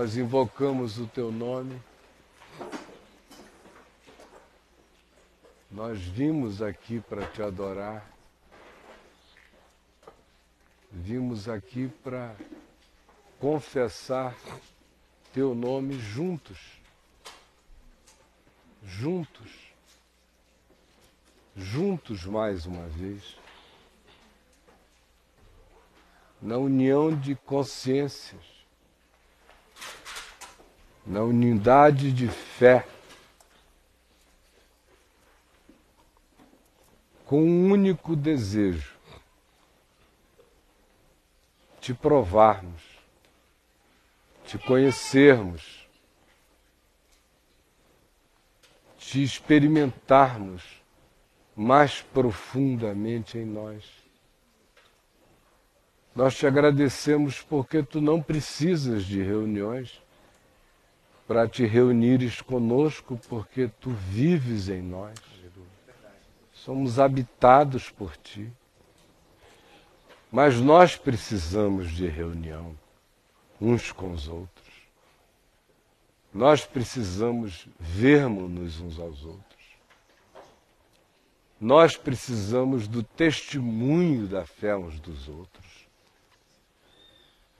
nós invocamos o teu nome. Nós vimos aqui para te adorar. Vimos aqui para confessar teu nome juntos. Juntos. Juntos mais uma vez. Na união de consciências. Na unidade de fé. Com um único desejo te provarmos, te conhecermos, te experimentarmos mais profundamente em nós. Nós te agradecemos porque tu não precisas de reuniões para te reunires conosco, porque tu vives em nós. Somos habitados por ti. Mas nós precisamos de reunião uns com os outros. Nós precisamos vermos-nos uns aos outros. Nós precisamos do testemunho da fé uns dos outros.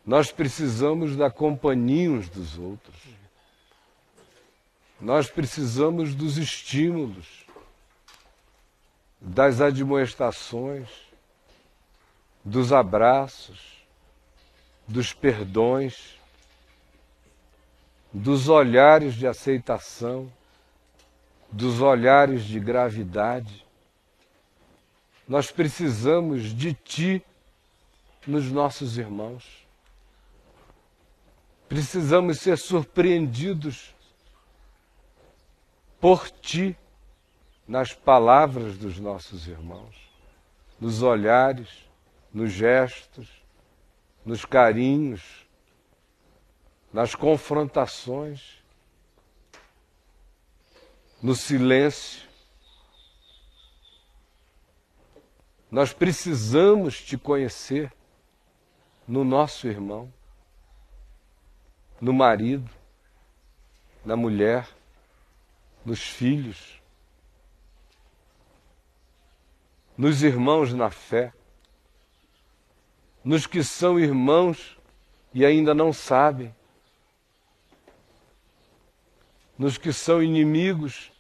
Nós precisamos da companhia uns dos outros. Nós precisamos dos estímulos, das admoestações dos abraços, dos perdões, dos olhares de aceitação, dos olhares de gravidade. Nós precisamos de Ti nos nossos irmãos. Precisamos ser surpreendidos por Ti nas palavras dos nossos irmãos, nos olhares, nos gestos, nos carinhos, nas confrontações, no silêncio. Nós precisamos te conhecer no nosso irmão, no marido, na mulher, nos filhos, nos irmãos na fé nos que são irmãos e ainda não sabem, nos que são inimigos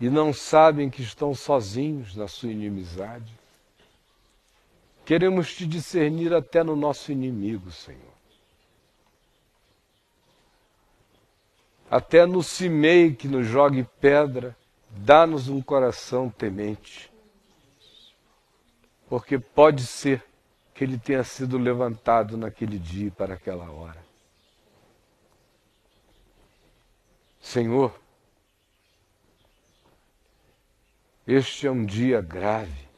e não sabem que estão sozinhos na sua inimizade. Queremos te discernir até no nosso inimigo, Senhor. Até no cimei que nos jogue pedra, dá-nos um coração temente. Porque pode ser que ele tenha sido levantado naquele dia para aquela hora. Senhor, este é um dia grave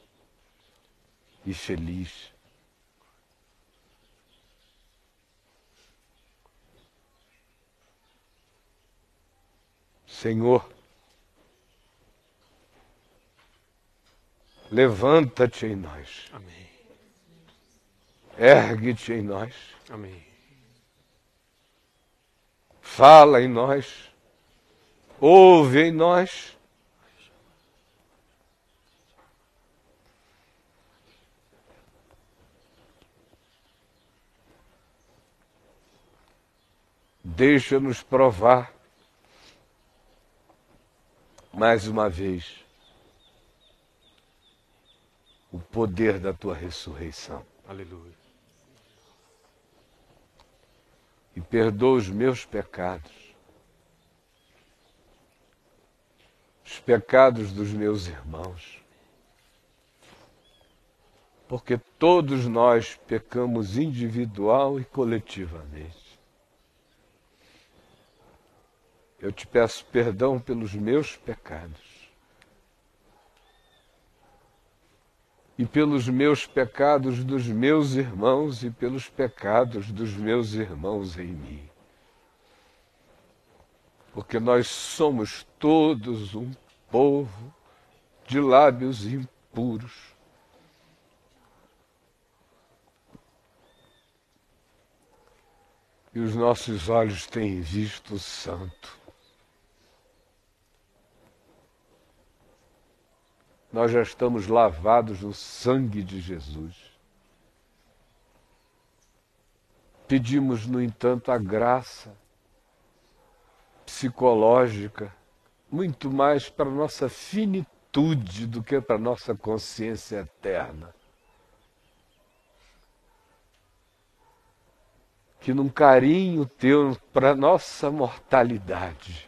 e feliz. Senhor, levanta-te em nós. Amém. Ergue-te em nós. Amém. Fala em nós. Ouve em nós. Deixa-nos provar mais uma vez o poder da tua ressurreição. Aleluia. e perdoa os meus pecados, os pecados dos meus irmãos. Porque todos nós pecamos individual e coletivamente. Eu te peço perdão pelos meus pecados. e pelos meus pecados dos meus irmãos e pelos pecados dos meus irmãos em mim. Porque nós somos todos um povo de lábios impuros. e os nossos olhos têm visto o Santo. Nós já estamos lavados no sangue de Jesus. Pedimos, no entanto, a graça psicológica, muito mais para nossa finitude do que para nossa consciência eterna. Que num carinho teu para nossa mortalidade,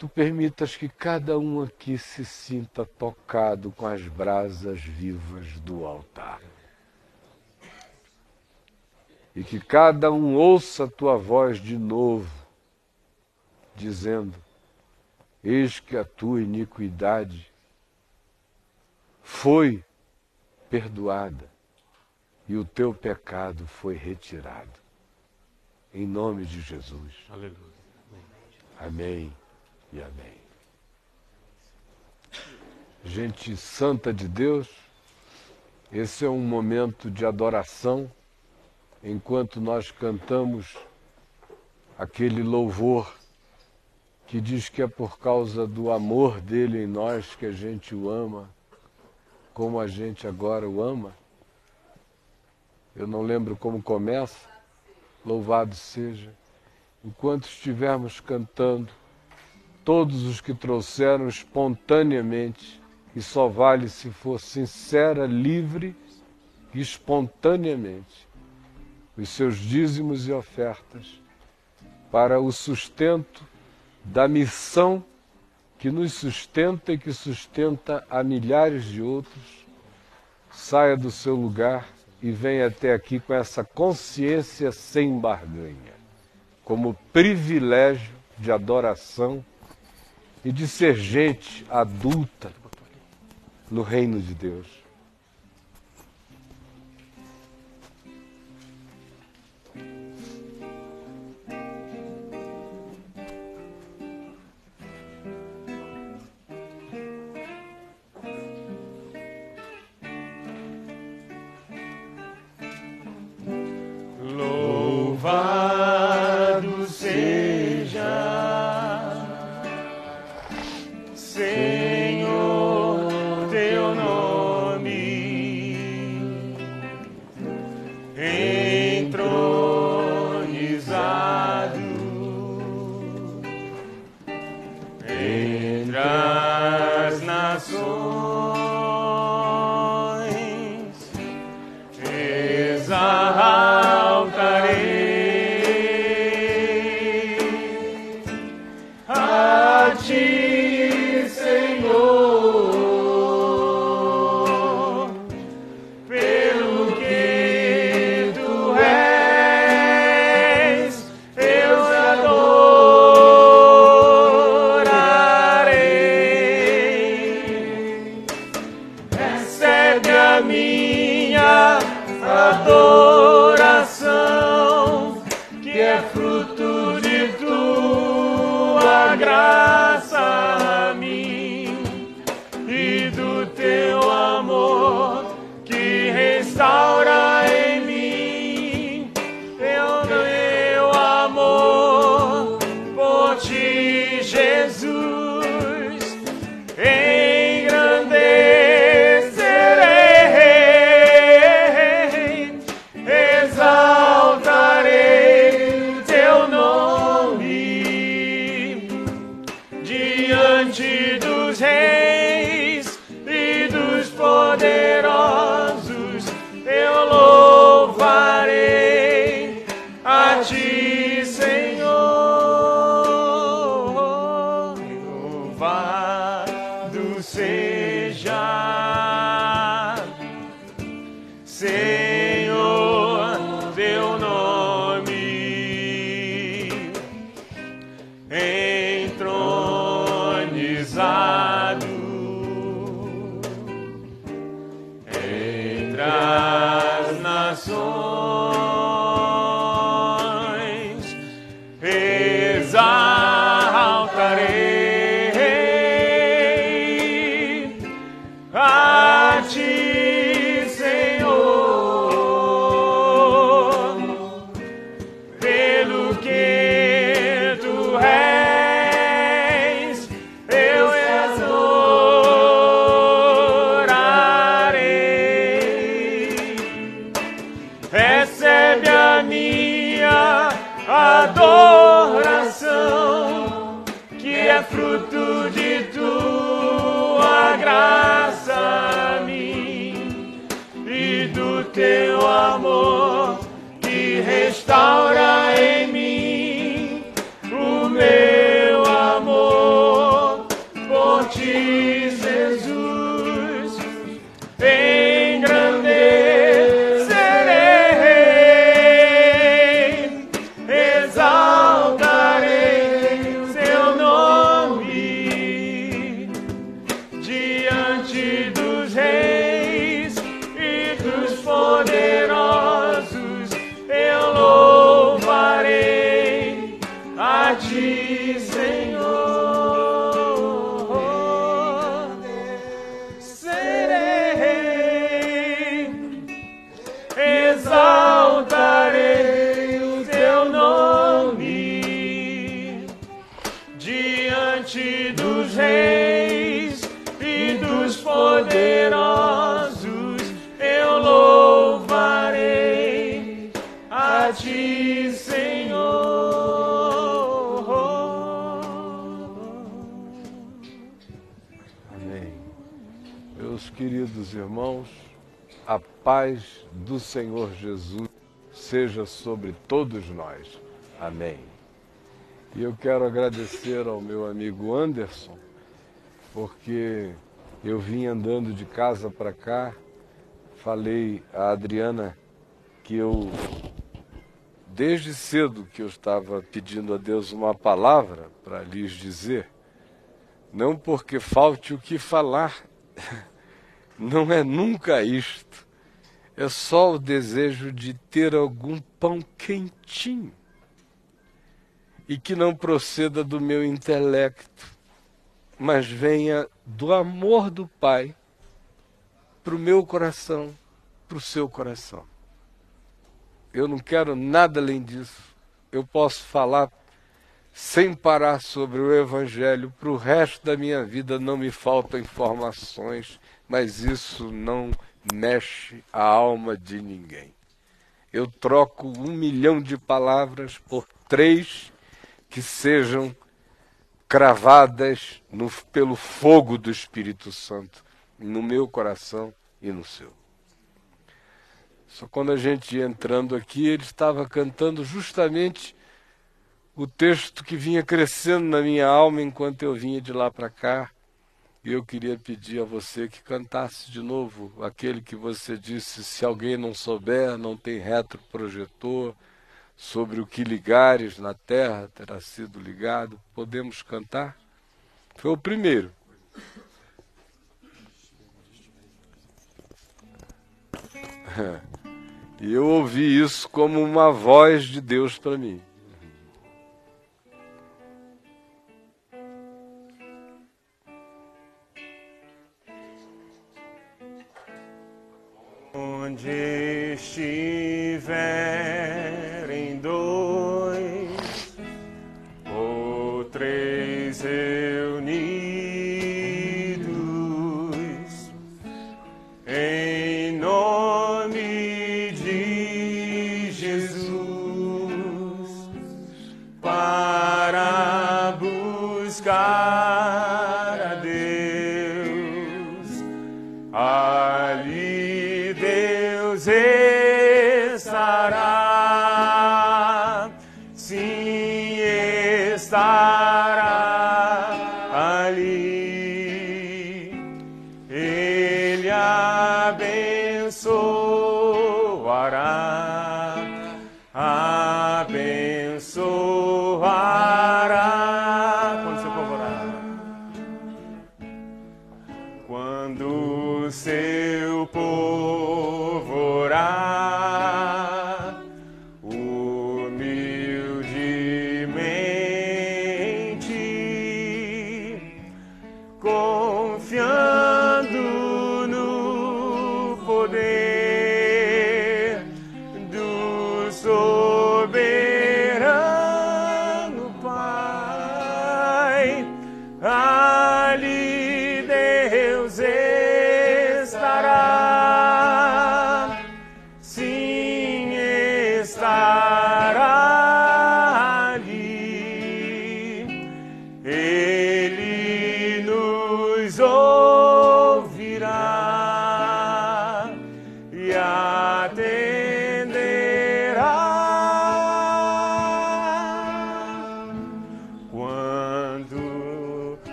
tu permitas que cada um aqui se sinta tocado com as brasas vivas do altar. E que cada um ouça a tua voz de novo, dizendo: Eis que a tua iniquidade foi perdoada e o teu pecado foi retirado. Em nome de Jesus. Aleluia. Amém e amém. Gente santa de Deus, esse é um momento de adoração, enquanto nós cantamos aquele louvor que diz que é por causa do amor dele em nós que a gente o ama, como a gente agora o ama. Eu não lembro como começa, louvado seja. Enquanto estivermos cantando, todos os que trouxeram espontaneamente, e só vale se for sincera, livre e espontaneamente, os seus dízimos e ofertas para o sustento da missão que nos sustenta e que sustenta a milhares de outros, saia do seu lugar e venha até aqui com essa consciência sem barganha, como privilégio de adoração e de ser gente adulta no reino de Deus. A teu amor que restaura paz do Senhor Jesus seja sobre todos nós. Amém. E eu quero agradecer ao meu amigo Anderson, porque eu vim andando de casa para cá, falei a Adriana que eu, desde cedo que eu estava pedindo a Deus uma palavra para lhes dizer, não porque falte o que falar, não é nunca isto. É só o desejo de ter algum pão quentinho e que não proceda do meu intelecto, mas venha do amor do Pai para o meu coração, para o seu coração. Eu não quero nada além disso. Eu posso falar sem parar sobre o Evangelho para o resto da minha vida, não me faltam informações, mas isso não mexe a alma de ninguém. Eu troco um milhão de palavras por três que sejam cravadas no, pelo fogo do Espírito Santo no meu coração e no seu. Só quando a gente ia entrando aqui, ele estava cantando justamente o texto que vinha crescendo na minha alma enquanto eu vinha de lá para cá. Eu queria pedir a você que cantasse de novo aquele que você disse: se alguém não souber, não tem retroprojetor, sobre o que ligares na terra terá sido ligado. Podemos cantar? Foi o primeiro. E eu ouvi isso como uma voz de Deus para mim. Onde estiverem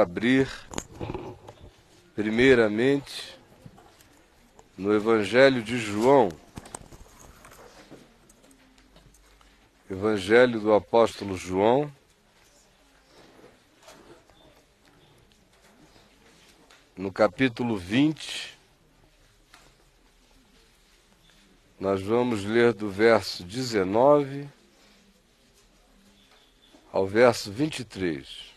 abrir, primeiramente, no Evangelho de João. Evangelho do Apóstolo João. No capítulo 20, nós vamos ler do verso 19 ao verso 23.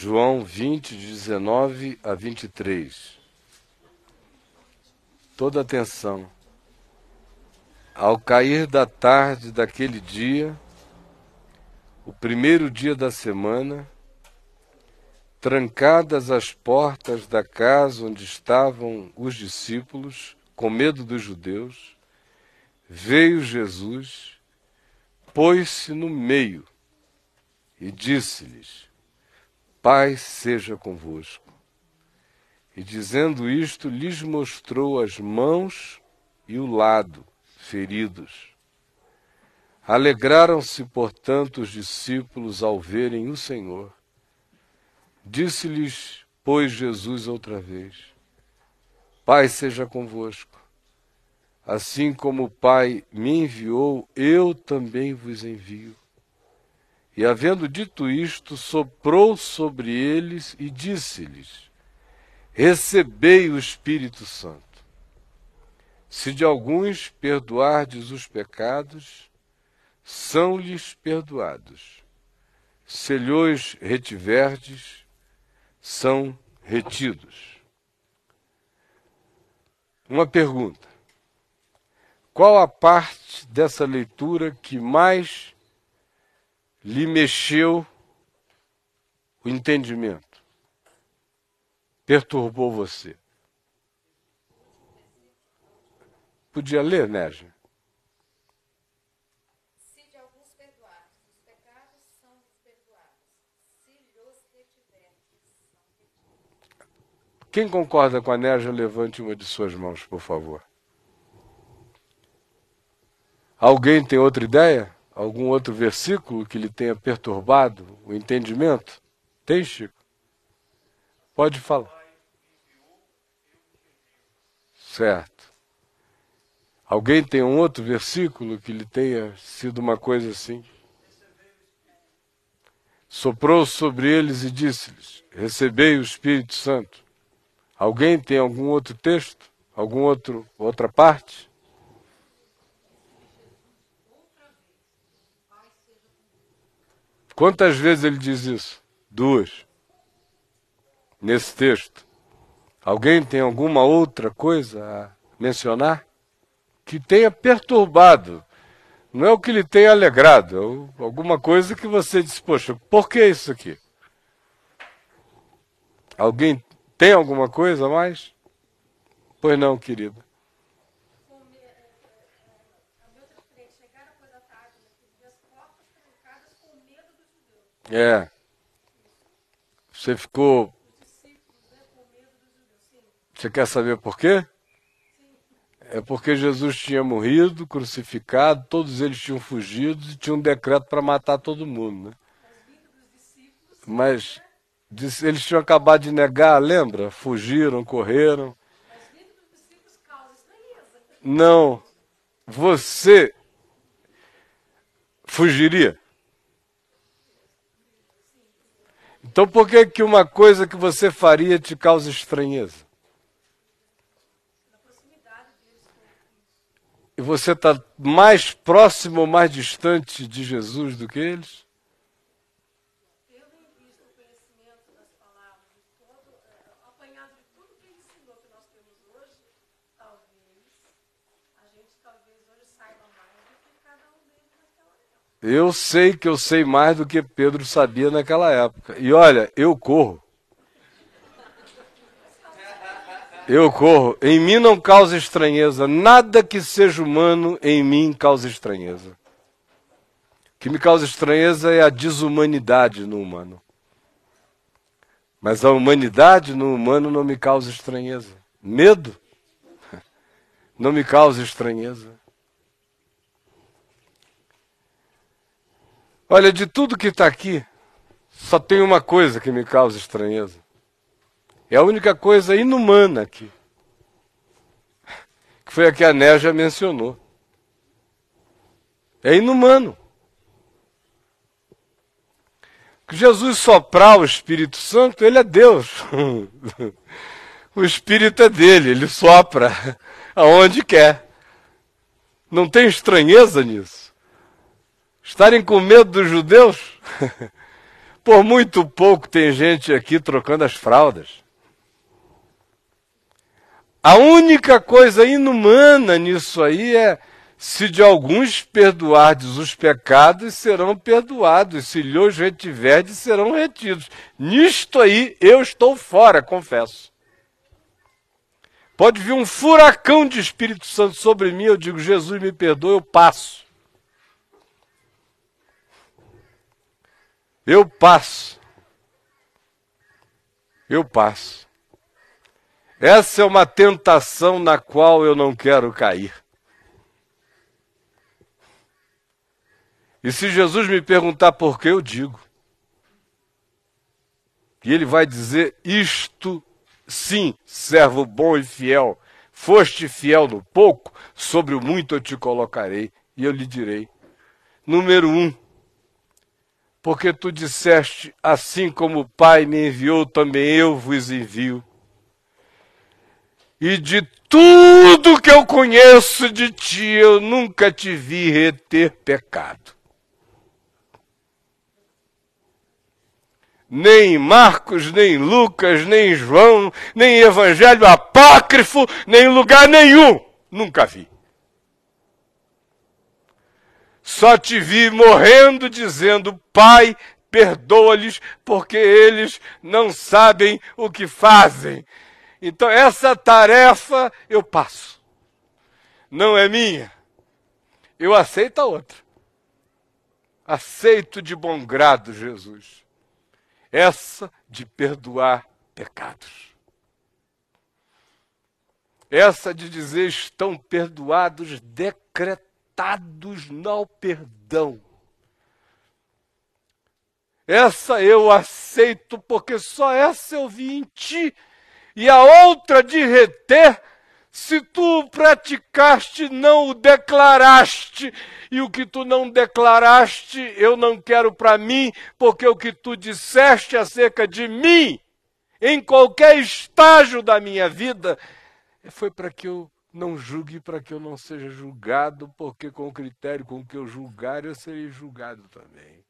João 20, 19 a 23. Toda atenção. Ao cair da tarde daquele dia, o primeiro dia da semana, trancadas as portas da casa onde estavam os discípulos, com medo dos judeus, veio Jesus, pôs-se no meio e disse-lhes: Paz seja convosco. E dizendo isto, lhes mostrou as mãos e o lado feridos. Alegraram-se, portanto, os discípulos ao verem o Senhor. Disse-lhes, pois, Jesus outra vez: Pai seja convosco. Assim como o Pai me enviou, eu também vos envio. E havendo dito isto, soprou sobre eles e disse-lhes: Recebei o Espírito Santo. Se de alguns perdoardes os pecados, são-lhes perdoados. Se lhos retiverdes, são retidos. Uma pergunta: qual a parte dessa leitura que mais lhe mexeu o entendimento? Perturbou você? Podia ler, Négia? Quem concorda com a Négia, levante uma de suas mãos, por favor. Alguém tem outra ideia? Algum outro versículo que lhe tenha perturbado o entendimento? Tem, Chico? Pode falar. Certo. Alguém tem um outro versículo que lhe tenha sido uma coisa assim? Soprou sobre eles e disse-lhes: Recebei o Espírito Santo. Alguém tem algum outro texto? Algum outro outra parte? Quantas vezes ele diz isso? Duas. Nesse texto. Alguém tem alguma outra coisa a mencionar? Que tenha perturbado. Não é o que lhe tenha alegrado, é alguma coisa que você diz, poxa, por que isso aqui? Alguém tem alguma coisa a mais? Pois não, querida. Como é, é, é, a meu outro cliente chegaram depois da tarde, naquele dia, as portas trancadas com medo dos judeus. É. Você ficou. Você quer saber por quê? É porque Jesus tinha morrido, crucificado, todos eles tinham fugido e tinha um decreto para matar todo mundo. Né? Mas eles tinham acabado de negar, lembra? Fugiram, correram. Não. Você fugiria? Então por que que uma coisa que você faria te causa estranheza? E você está mais próximo ou mais distante de Jesus do que eles? Tendo em vista o conhecimento das palavras e todo, é, apanhado de tudo que ele ensinou que nós temos hoje, talvez, a gente talvez hoje saiba mais do que cada um deles naquela época. Eu sei que eu sei mais do que Pedro sabia naquela época. E olha, eu corro. Eu corro. Em mim não causa estranheza. Nada que seja humano em mim causa estranheza. O que me causa estranheza é a desumanidade no humano. Mas a humanidade no humano não me causa estranheza. Medo não me causa estranheza. Olha, de tudo que está aqui, só tem uma coisa que me causa estranheza. É a única coisa inumana aqui. Que foi a que a Néja mencionou. É inumano. Que Jesus soprar o Espírito Santo, ele é Deus. o Espírito é dele, ele sopra aonde quer. Não tem estranheza nisso. Estarem com medo dos judeus? Por muito pouco tem gente aqui trocando as fraldas. A única coisa inumana nisso aí é se de alguns perdoardes os pecados, serão perdoados. Se lhes retiverdes, serão retidos. Nisto aí eu estou fora, confesso. Pode vir um furacão de Espírito Santo sobre mim, eu digo, Jesus me perdoa, eu passo. Eu passo. Eu passo. Essa é uma tentação na qual eu não quero cair. E se Jesus me perguntar por que, eu digo. E ele vai dizer: Isto sim, servo bom e fiel. Foste fiel no pouco, sobre o muito eu te colocarei. E eu lhe direi: Número um, porque tu disseste: Assim como o Pai me enviou, também eu vos envio. E de tudo que eu conheço de ti, eu nunca te vi reter pecado. nem Marcos, nem Lucas, nem João, nem Evangelho apócrifo, nem lugar nenhum. Nunca vi. Só te vi morrendo dizendo: Pai, perdoa-lhes, porque eles não sabem o que fazem. Então, essa tarefa eu passo. Não é minha. Eu aceito a outra. Aceito de bom grado, Jesus essa de perdoar pecados. Essa de dizer estão perdoados, decretados no perdão. Essa eu aceito, porque só essa eu vi em ti. E a outra de reter se tu praticaste, não o declaraste, e o que tu não declaraste, eu não quero para mim, porque o que tu disseste acerca de mim, em qualquer estágio da minha vida, foi para que eu não julgue, para que eu não seja julgado, porque com o critério com que eu julgar, eu serei julgado também.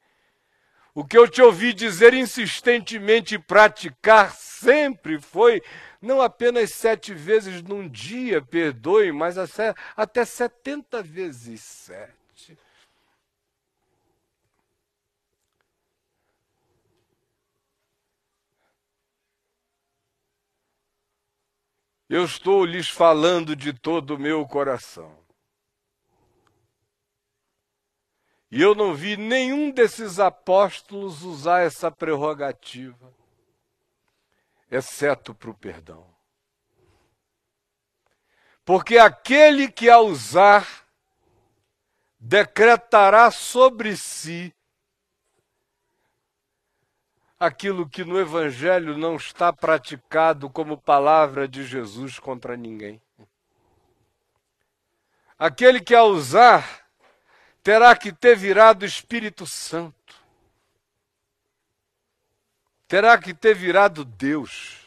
O que eu te ouvi dizer insistentemente e praticar sempre foi não apenas sete vezes num dia, perdoe, mas até setenta vezes sete. Eu estou lhes falando de todo o meu coração. E eu não vi nenhum desses apóstolos usar essa prerrogativa, exceto para o perdão. Porque aquele que a usar decretará sobre si aquilo que no Evangelho não está praticado como palavra de Jesus contra ninguém. Aquele que a usar terá que ter virado Espírito Santo. Terá que ter virado Deus.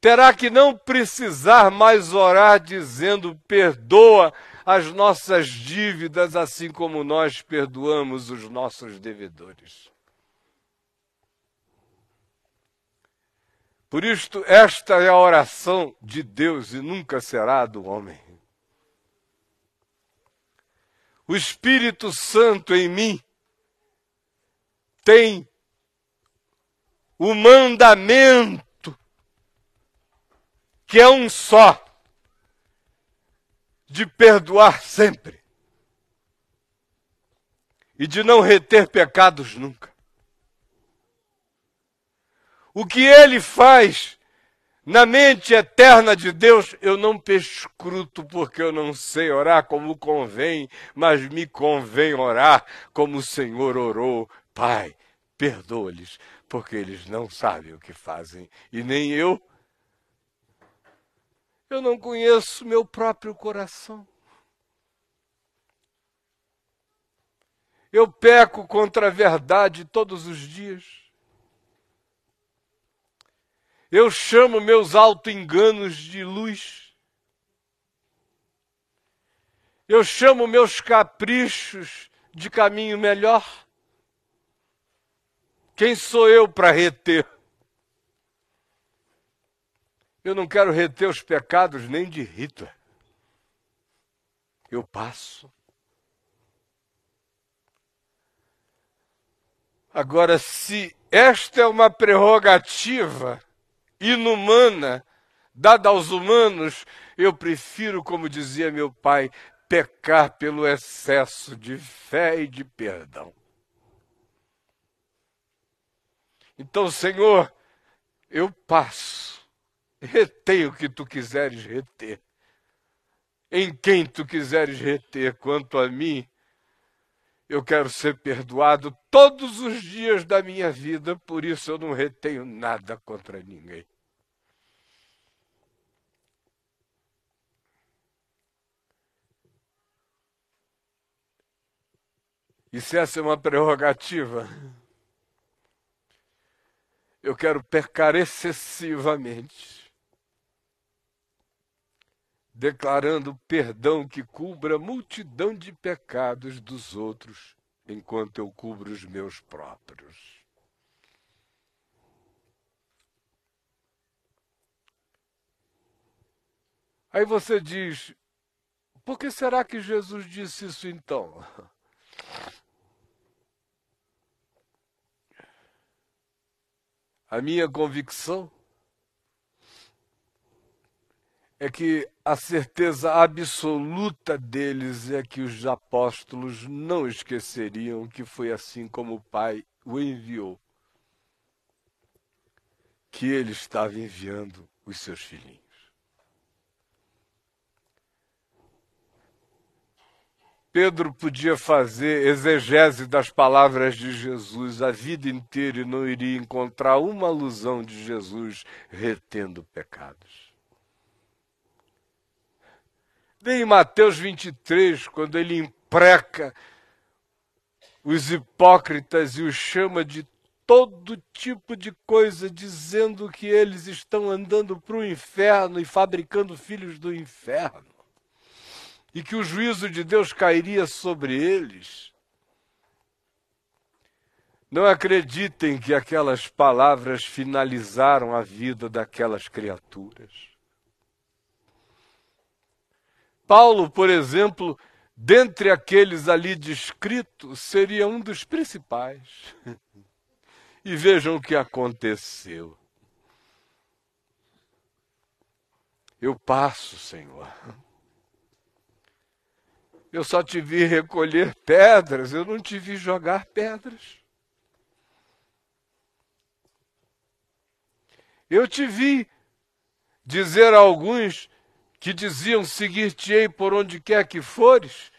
Terá que não precisar mais orar dizendo: perdoa as nossas dívidas, assim como nós perdoamos os nossos devedores. Por isto, esta é a oração de Deus e nunca será do homem o Espírito Santo em mim tem o mandamento, que é um só, de perdoar sempre e de não reter pecados nunca. O que ele faz na mente eterna de Deus, eu não pescruto porque eu não sei orar como convém, mas me convém orar como o Senhor orou. Pai, perdoa-lhes, porque eles não sabem o que fazem, e nem eu. Eu não conheço meu próprio coração. Eu peco contra a verdade todos os dias. Eu chamo meus auto-enganos de luz. Eu chamo meus caprichos de caminho melhor. Quem sou eu para reter? Eu não quero reter os pecados nem de Hitler. Eu passo. Agora, se esta é uma prerrogativa inumana dada aos humanos, eu prefiro, como dizia meu pai, pecar pelo excesso de fé e de perdão. Então, Senhor, eu passo, retei o que tu quiseres reter, em quem tu quiseres reter, quanto a mim, eu quero ser perdoado todos os dias da minha vida, por isso eu não retenho nada contra ninguém. E essa é uma prerrogativa, eu quero pecar excessivamente, declarando perdão que cubra a multidão de pecados dos outros, enquanto eu cubro os meus próprios. Aí você diz, por que será que Jesus disse isso então? A minha convicção é que a certeza absoluta deles é que os apóstolos não esqueceriam que foi assim como o Pai o enviou, que ele estava enviando os seus filhinhos. Pedro podia fazer exegese das palavras de Jesus a vida inteira e não iria encontrar uma alusão de Jesus retendo pecados. Nem em Mateus 23, quando ele impreca os hipócritas e os chama de todo tipo de coisa, dizendo que eles estão andando para o inferno e fabricando filhos do inferno e que o juízo de Deus cairia sobre eles. Não acreditem que aquelas palavras finalizaram a vida daquelas criaturas. Paulo, por exemplo, dentre aqueles ali descritos, seria um dos principais. E vejam o que aconteceu. Eu passo, Senhor. Eu só te vi recolher pedras, eu não te vi jogar pedras. Eu te vi dizer a alguns que diziam seguir-te-ei por onde quer que fores,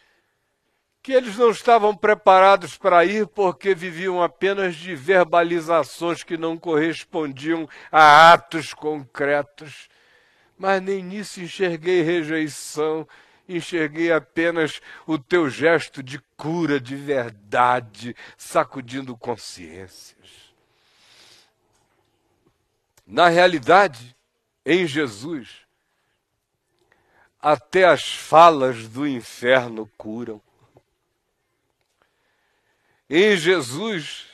que eles não estavam preparados para ir porque viviam apenas de verbalizações que não correspondiam a atos concretos. Mas nem nisso enxerguei rejeição, enxerguei apenas o teu gesto de cura de verdade, sacudindo consciências. Na realidade, em Jesus, até as falas do inferno curam. Em Jesus,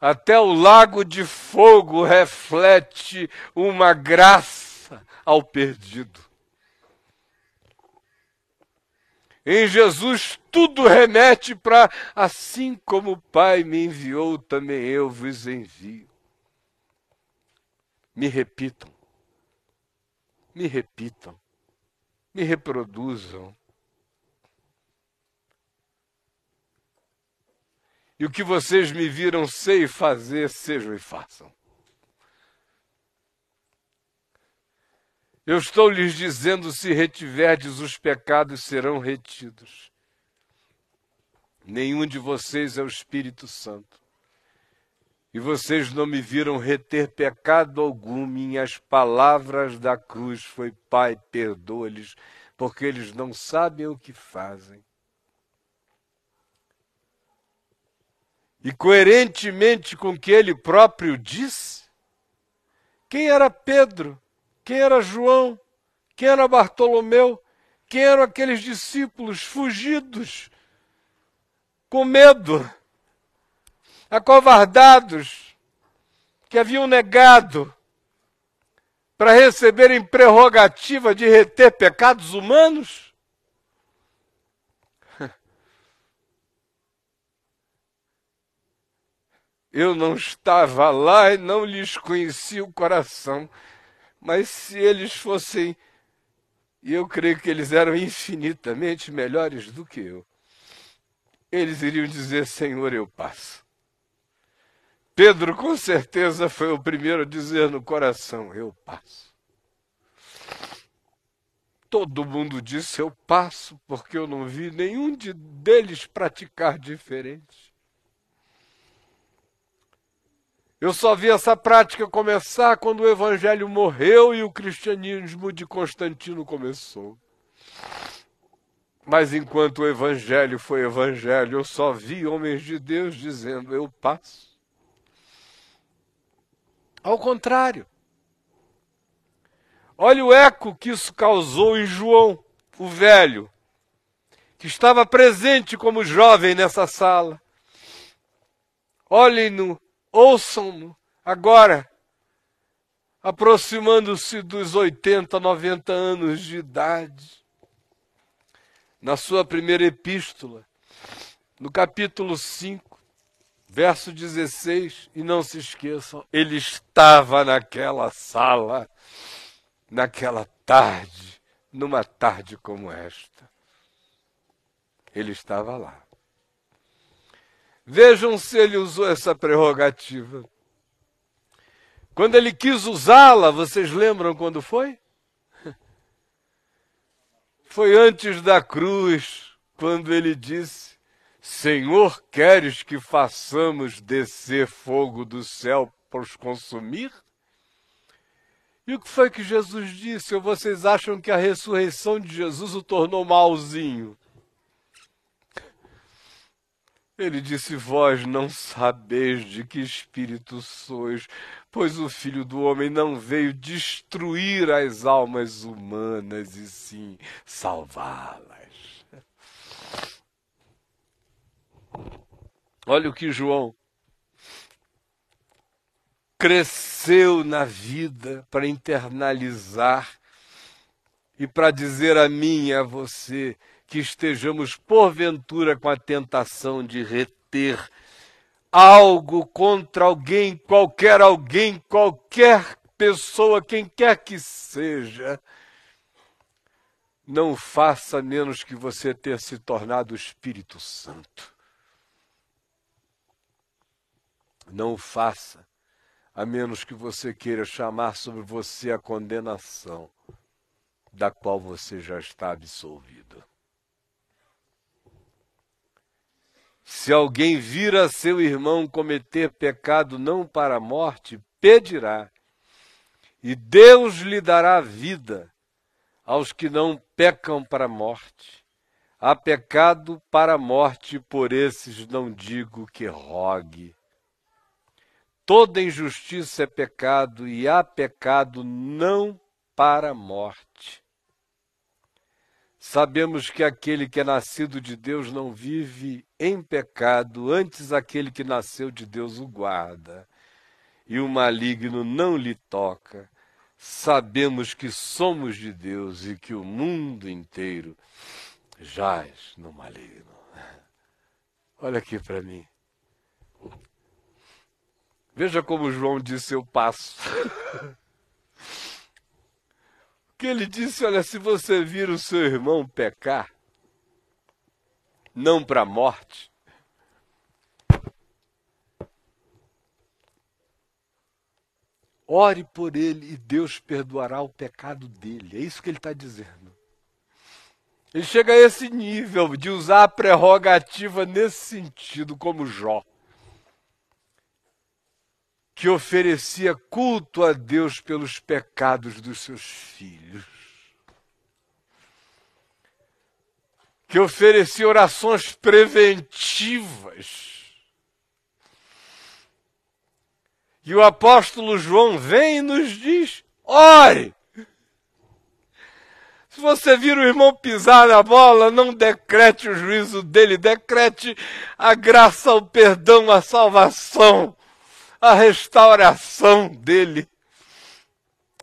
até o lago de fogo reflete uma graça ao perdido. Em Jesus tudo remete para assim como o Pai me enviou, também eu vos envio. Me repitam, me repitam, me reproduzam. E o que vocês me viram sei fazer, sejam e façam. Eu estou lhes dizendo: se retiverdes os pecados, serão retidos. Nenhum de vocês é o Espírito Santo. E vocês não me viram reter pecado algum, minhas palavras da cruz foi: Pai, perdoa-lhes, porque eles não sabem o que fazem. E coerentemente com o que ele próprio disse, quem era Pedro? Quem era João? Quem era Bartolomeu? Quem eram aqueles discípulos fugidos, com medo, acovardados, que haviam negado para receberem prerrogativa de reter pecados humanos? Eu não estava lá e não lhes conheci o coração. Mas se eles fossem, e eu creio que eles eram infinitamente melhores do que eu, eles iriam dizer: Senhor, eu passo. Pedro, com certeza, foi o primeiro a dizer no coração: Eu passo. Todo mundo disse: Eu passo, porque eu não vi nenhum de deles praticar diferente. Eu só vi essa prática começar quando o evangelho morreu e o cristianismo de Constantino começou. Mas enquanto o evangelho foi evangelho, eu só vi homens de Deus dizendo: Eu passo. Ao contrário. Olha o eco que isso causou em João, o velho, que estava presente como jovem nessa sala. Olhem no Ouçam-no agora, aproximando-se dos 80, 90 anos de idade. Na sua primeira epístola, no capítulo 5, verso 16, e não se esqueçam, ele estava naquela sala, naquela tarde, numa tarde como esta. Ele estava lá. Vejam se ele usou essa prerrogativa. Quando ele quis usá-la, vocês lembram quando foi? Foi antes da cruz, quando ele disse: Senhor, queres que façamos descer fogo do céu para os consumir? E o que foi que Jesus disse? Ou vocês acham que a ressurreição de Jesus o tornou malzinho? Ele disse: Vós não sabeis de que espírito sois, pois o Filho do Homem não veio destruir as almas humanas, e sim salvá-las. Olha o que João cresceu na vida para internalizar e para dizer a mim e a você que estejamos porventura com a tentação de reter algo contra alguém, qualquer alguém, qualquer pessoa, quem quer que seja, não faça menos que você ter se tornado o Espírito Santo. Não faça, a menos que você queira chamar sobre você a condenação da qual você já está absolvido. Se alguém vir a seu irmão cometer pecado não para a morte, pedirá, e Deus lhe dará vida aos que não pecam para a morte. Há pecado para a morte, por esses não digo que rogue. Toda injustiça é pecado, e há pecado não para a morte. Sabemos que aquele que é nascido de Deus não vive em pecado, antes aquele que nasceu de Deus o guarda, e o maligno não lhe toca. Sabemos que somos de Deus e que o mundo inteiro jaz no maligno. Olha aqui para mim. Veja como João disse: Eu passo. que ele disse: Olha, se você vir o seu irmão pecar, não para a morte, Ore por ele e Deus perdoará o pecado dele. É isso que ele está dizendo. Ele chega a esse nível de usar a prerrogativa nesse sentido, como Jó, que oferecia culto a Deus pelos pecados dos seus filhos, que oferecia orações preventivas. E o apóstolo João vem e nos diz: ore! Se você vir o irmão pisar na bola, não decrete o juízo dele, decrete a graça, o perdão, a salvação, a restauração dele.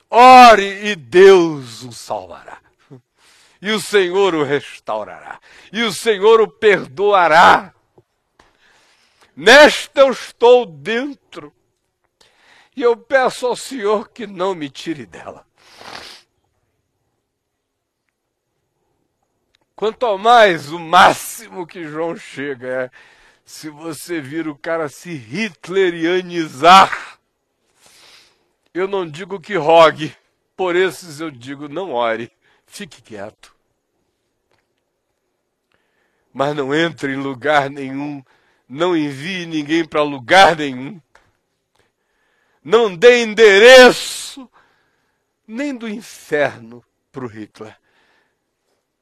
Ore e Deus o salvará. E o Senhor o restaurará. E o Senhor o perdoará. Nesta eu estou dentro. E eu peço ao Senhor que não me tire dela. Quanto mais, o máximo que João chega é se você vir o cara se hitlerianizar. Eu não digo que rogue, por esses eu digo não ore, fique quieto. Mas não entre em lugar nenhum, não envie ninguém para lugar nenhum. Não dê endereço nem do inferno para o Hitler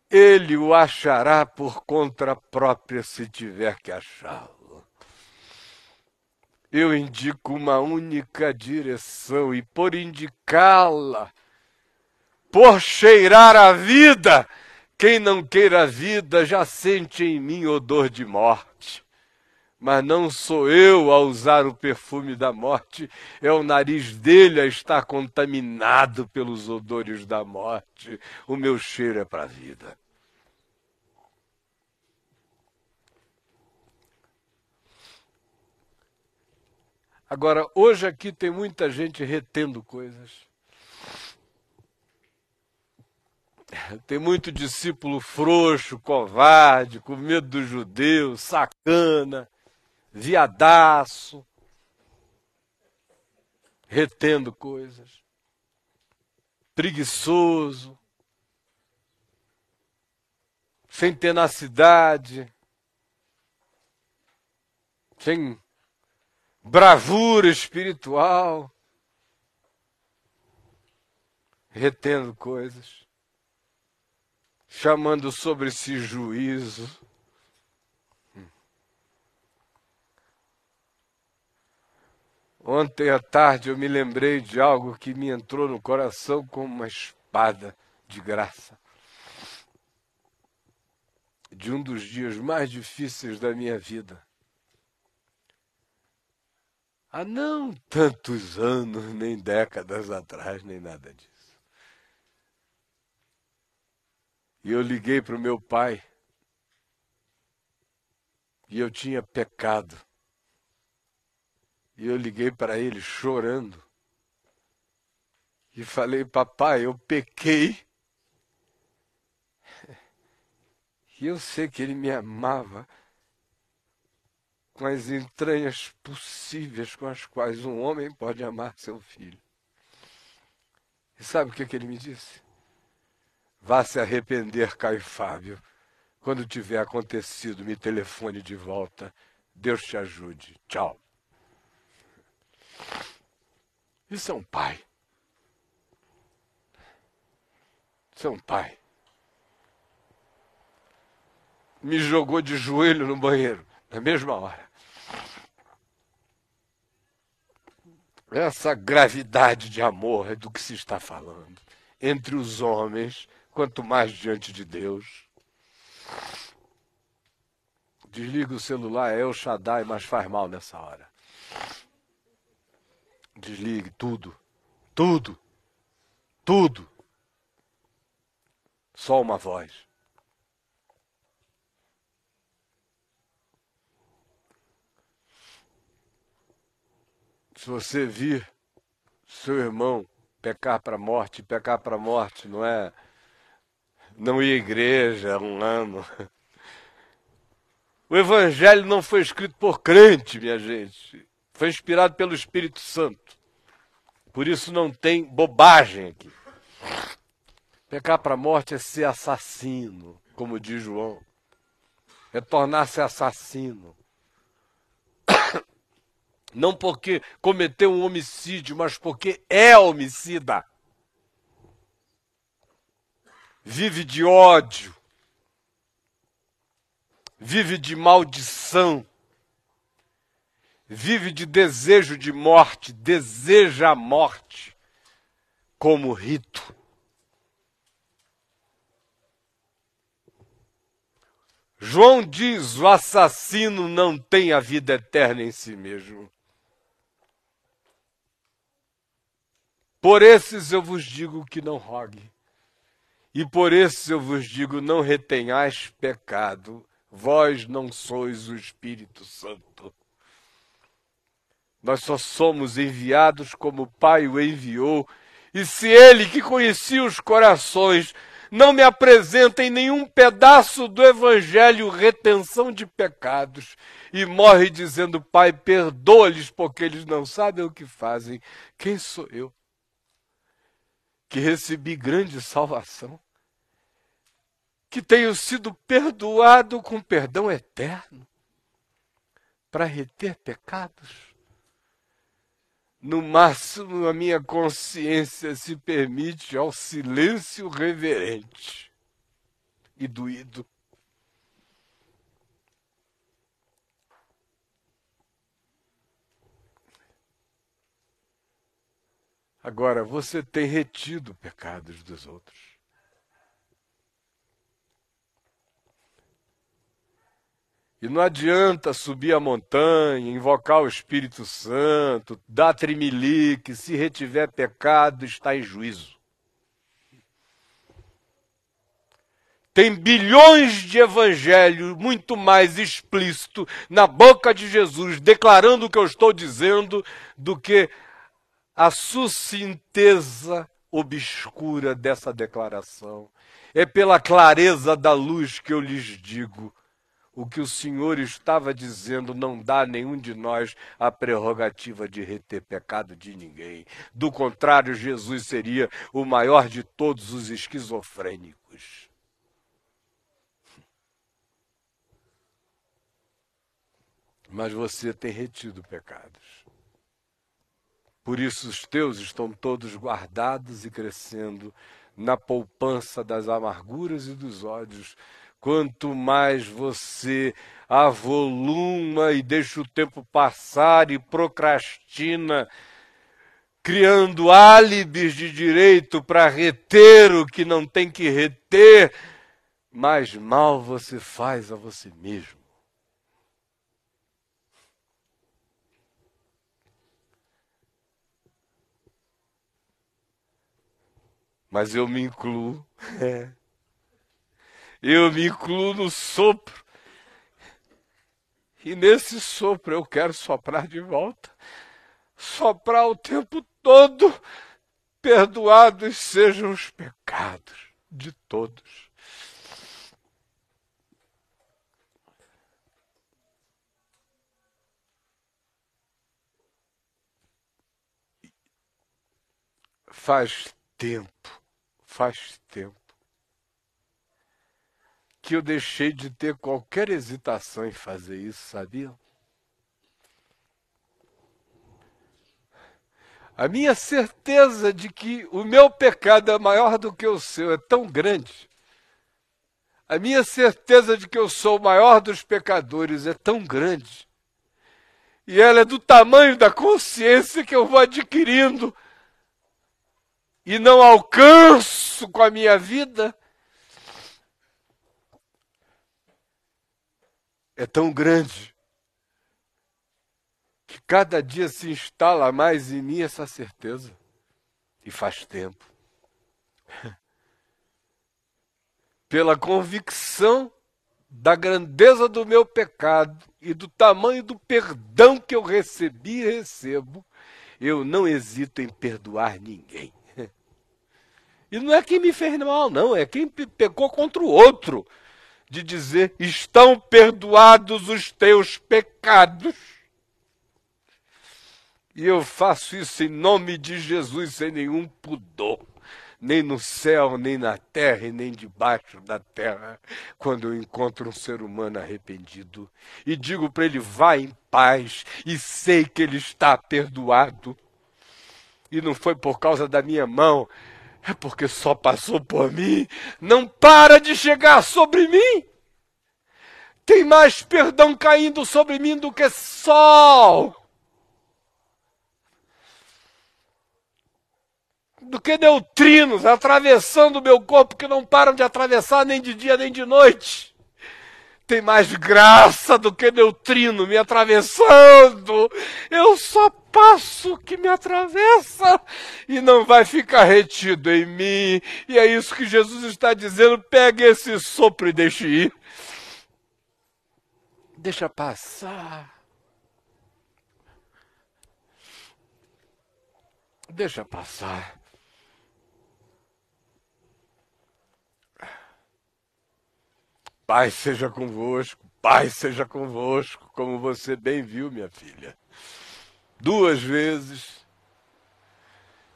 ele o achará por conta própria se tiver que achá-lo. Eu indico uma única direção e por indicá-la, por cheirar a vida, quem não queira a vida já sente em mim odor de morte. Mas não sou eu a usar o perfume da morte, é o nariz dele a estar contaminado pelos odores da morte. O meu cheiro é para a vida. Agora, hoje aqui tem muita gente retendo coisas. Tem muito discípulo frouxo, covarde, com medo dos judeus, sacana viadaço, retendo coisas, preguiçoso, sem tenacidade, sem bravura espiritual, retendo coisas, chamando sobre si juízo. Ontem à tarde eu me lembrei de algo que me entrou no coração como uma espada de graça. De um dos dias mais difíceis da minha vida. Há não tantos anos, nem décadas atrás, nem nada disso. E eu liguei para o meu pai. E eu tinha pecado. E eu liguei para ele chorando. E falei, papai, eu pequei. E eu sei que ele me amava com as entranhas possíveis com as quais um homem pode amar seu filho. E sabe o que, que ele me disse? Vá se arrepender, Caio Fábio. Quando tiver acontecido, me telefone de volta. Deus te ajude. Tchau. Isso é um pai. Isso é um pai. Me jogou de joelho no banheiro, na mesma hora. Essa gravidade de amor é do que se está falando. Entre os homens, quanto mais diante de Deus. Desliga o celular, é o Shaddai, mas faz mal nessa hora. Desligue tudo. Tudo. Tudo. Só uma voz. Se você vir seu irmão pecar para a morte, pecar para a morte não é não ir à igreja um ano. O evangelho não foi escrito por crente, minha gente. Foi inspirado pelo Espírito Santo. Por isso não tem bobagem aqui. Pecar para a morte é ser assassino, como diz João. É tornar-se assassino. Não porque cometeu um homicídio, mas porque é homicida. Vive de ódio. Vive de maldição. Vive de desejo de morte, deseja a morte como rito. João diz: o assassino não tem a vida eterna em si mesmo. Por esses eu vos digo que não rogue. E por esses eu vos digo: não retenhais pecado, vós não sois o Espírito Santo. Nós só somos enviados como o Pai o enviou, e se ele que conhecia os corações não me apresenta em nenhum pedaço do Evangelho retenção de pecados e morre dizendo: Pai, perdoa-lhes porque eles não sabem o que fazem. Quem sou eu? Que recebi grande salvação, que tenho sido perdoado com perdão eterno para reter pecados. No máximo, a minha consciência se permite ao silêncio reverente e doído. Agora, você tem retido pecados dos outros. E não adianta subir a montanha, invocar o Espírito Santo, dar trimelique, se retiver pecado, está em juízo. Tem bilhões de evangelho muito mais explícito na boca de Jesus, declarando o que eu estou dizendo, do que a sucinteza obscura dessa declaração. É pela clareza da luz que eu lhes digo o que o Senhor estava dizendo não dá a nenhum de nós a prerrogativa de reter pecado de ninguém. Do contrário, Jesus seria o maior de todos os esquizofrênicos. Mas você tem retido pecados. Por isso os teus estão todos guardados e crescendo na poupança das amarguras e dos ódios Quanto mais você avoluma e deixa o tempo passar e procrastina, criando álibis de direito para reter o que não tem que reter, mais mal você faz a você mesmo. Mas eu me incluo. É. eu me incluo no sopro. E nesse sopro eu quero soprar de volta. Soprar o tempo todo. Perdoados sejam os pecados de todos. Faz tempo, faz tempo que eu deixei de ter qualquer hesitação em fazer isso, sabiam? A minha certeza de que o meu pecado é maior do que o seu é tão grande. A minha certeza de que eu sou o maior dos pecadores é tão grande. E ela é do tamanho da consciência que eu vou adquirindo e não alcanço com a minha vida é tão grande que cada dia se instala mais em mim essa certeza. E faz tempo. Pela convicção da grandeza do meu pecado e do tamanho do perdão que eu recebi e recebo, eu não hesito em perdoar ninguém. E não é quem me fez mal, não, é quem pecou contra o outro de dizer: estão perdoados os teus pecados. E eu faço isso em nome de Jesus, sem nenhum pudor nem no céu, nem na terra e nem debaixo da terra, quando eu encontro um ser humano arrependido e digo para ele: vá em paz, e sei que ele está perdoado. E não foi por causa da minha mão, é porque só passou por mim. Não para de chegar sobre mim. Tem mais perdão caindo sobre mim do que sol. do que neutrinos atravessando o meu corpo que não param de atravessar nem de dia nem de noite. Tem mais graça do que neutrino me atravessando. Eu só passo que me atravessa e não vai ficar retido em mim. E é isso que Jesus está dizendo: pegue esse sopro e deixe ir. Deixa passar. Deixa passar. Pai seja convosco, Pai seja convosco, como você bem viu, minha filha. Duas vezes.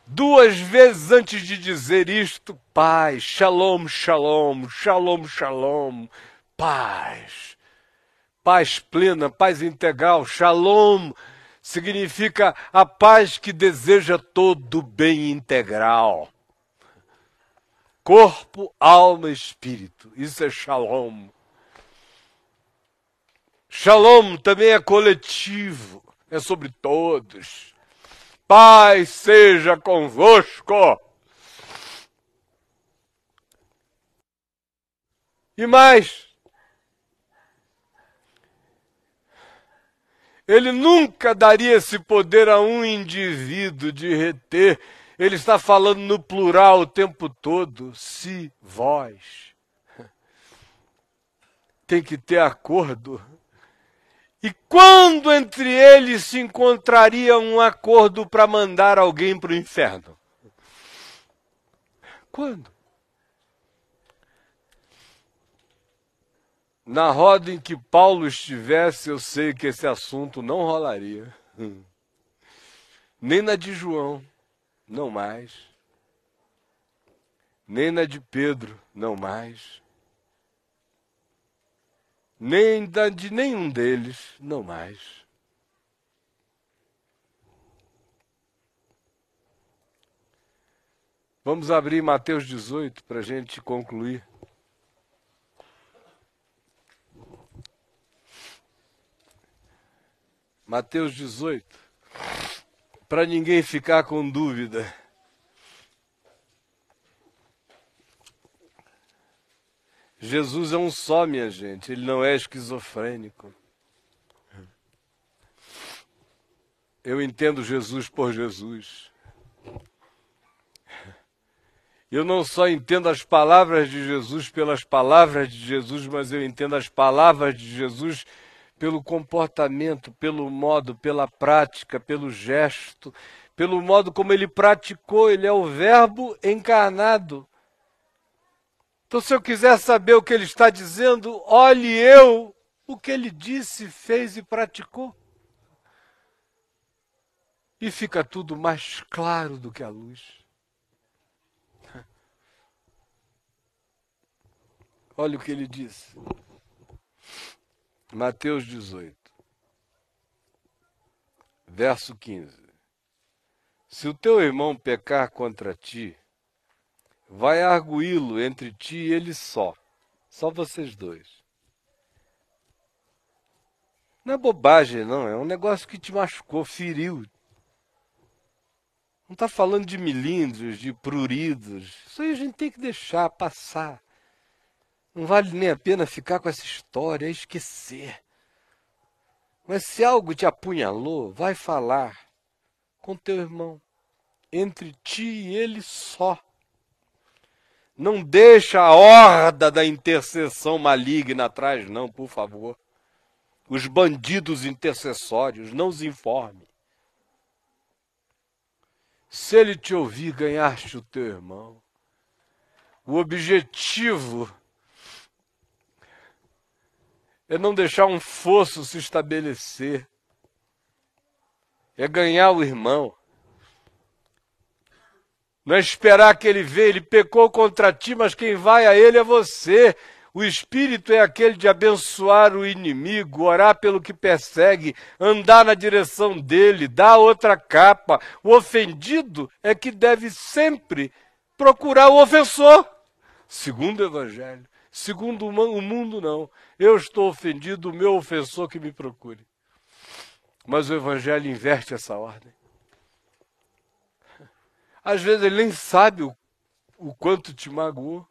Duas vezes antes de dizer isto, Pai, Shalom, Shalom, Shalom, Shalom, paz. Paz plena, paz integral, Shalom significa a paz que deseja todo bem integral. Corpo, alma espírito. Isso é shalom. Shalom também é coletivo, é sobre todos. Pai seja convosco. E mais, ele nunca daria esse poder a um indivíduo de reter ele está falando no plural o tempo todo. Se vós. Tem que ter acordo. E quando entre eles se encontraria um acordo para mandar alguém para o inferno? Quando? Na roda em que Paulo estivesse, eu sei que esse assunto não rolaria. Nem na de João não mais. Nem na de Pedro, não mais. Nem da de nenhum deles, não mais. Vamos abrir Mateus 18 para a gente concluir. Mateus 18 para ninguém ficar com dúvida. Jesus é um só, minha gente, ele não é esquizofrênico. Eu entendo Jesus por Jesus. Eu não só entendo as palavras de Jesus pelas palavras de Jesus, mas eu entendo as palavras de Jesus pelo comportamento, pelo modo, pela prática, pelo gesto, pelo modo como ele praticou, ele é o Verbo encarnado. Então, se eu quiser saber o que ele está dizendo, olhe eu o que ele disse, fez e praticou. E fica tudo mais claro do que a luz. Olha o que ele disse. Mateus 18, verso 15. Se o teu irmão pecar contra ti, vai arguí-lo entre ti e ele só, só vocês dois. Não é bobagem, não, é um negócio que te machucou, feriu. Não está falando de milímetros, de pruridos. Isso aí a gente tem que deixar passar. Não vale nem a pena ficar com essa história, é esquecer. Mas se algo te apunhalou, vai falar com teu irmão, entre ti e ele só. Não deixa a horda da intercessão maligna atrás, não, por favor. Os bandidos intercessórios, não os informe. Se ele te ouvir, ganhaste o teu irmão. O objetivo é não deixar um fosso se estabelecer. é ganhar o irmão. Não é esperar que ele veja, ele pecou contra ti, mas quem vai a ele é você. O espírito é aquele de abençoar o inimigo, orar pelo que persegue, andar na direção dele, dar outra capa. O ofendido é que deve sempre procurar o ofensor, segundo o evangelho. Segundo o mundo, não. Eu estou ofendido, o meu ofensor que me procure. Mas o evangelho inverte essa ordem. Às vezes ele nem sabe o, o quanto te magoou.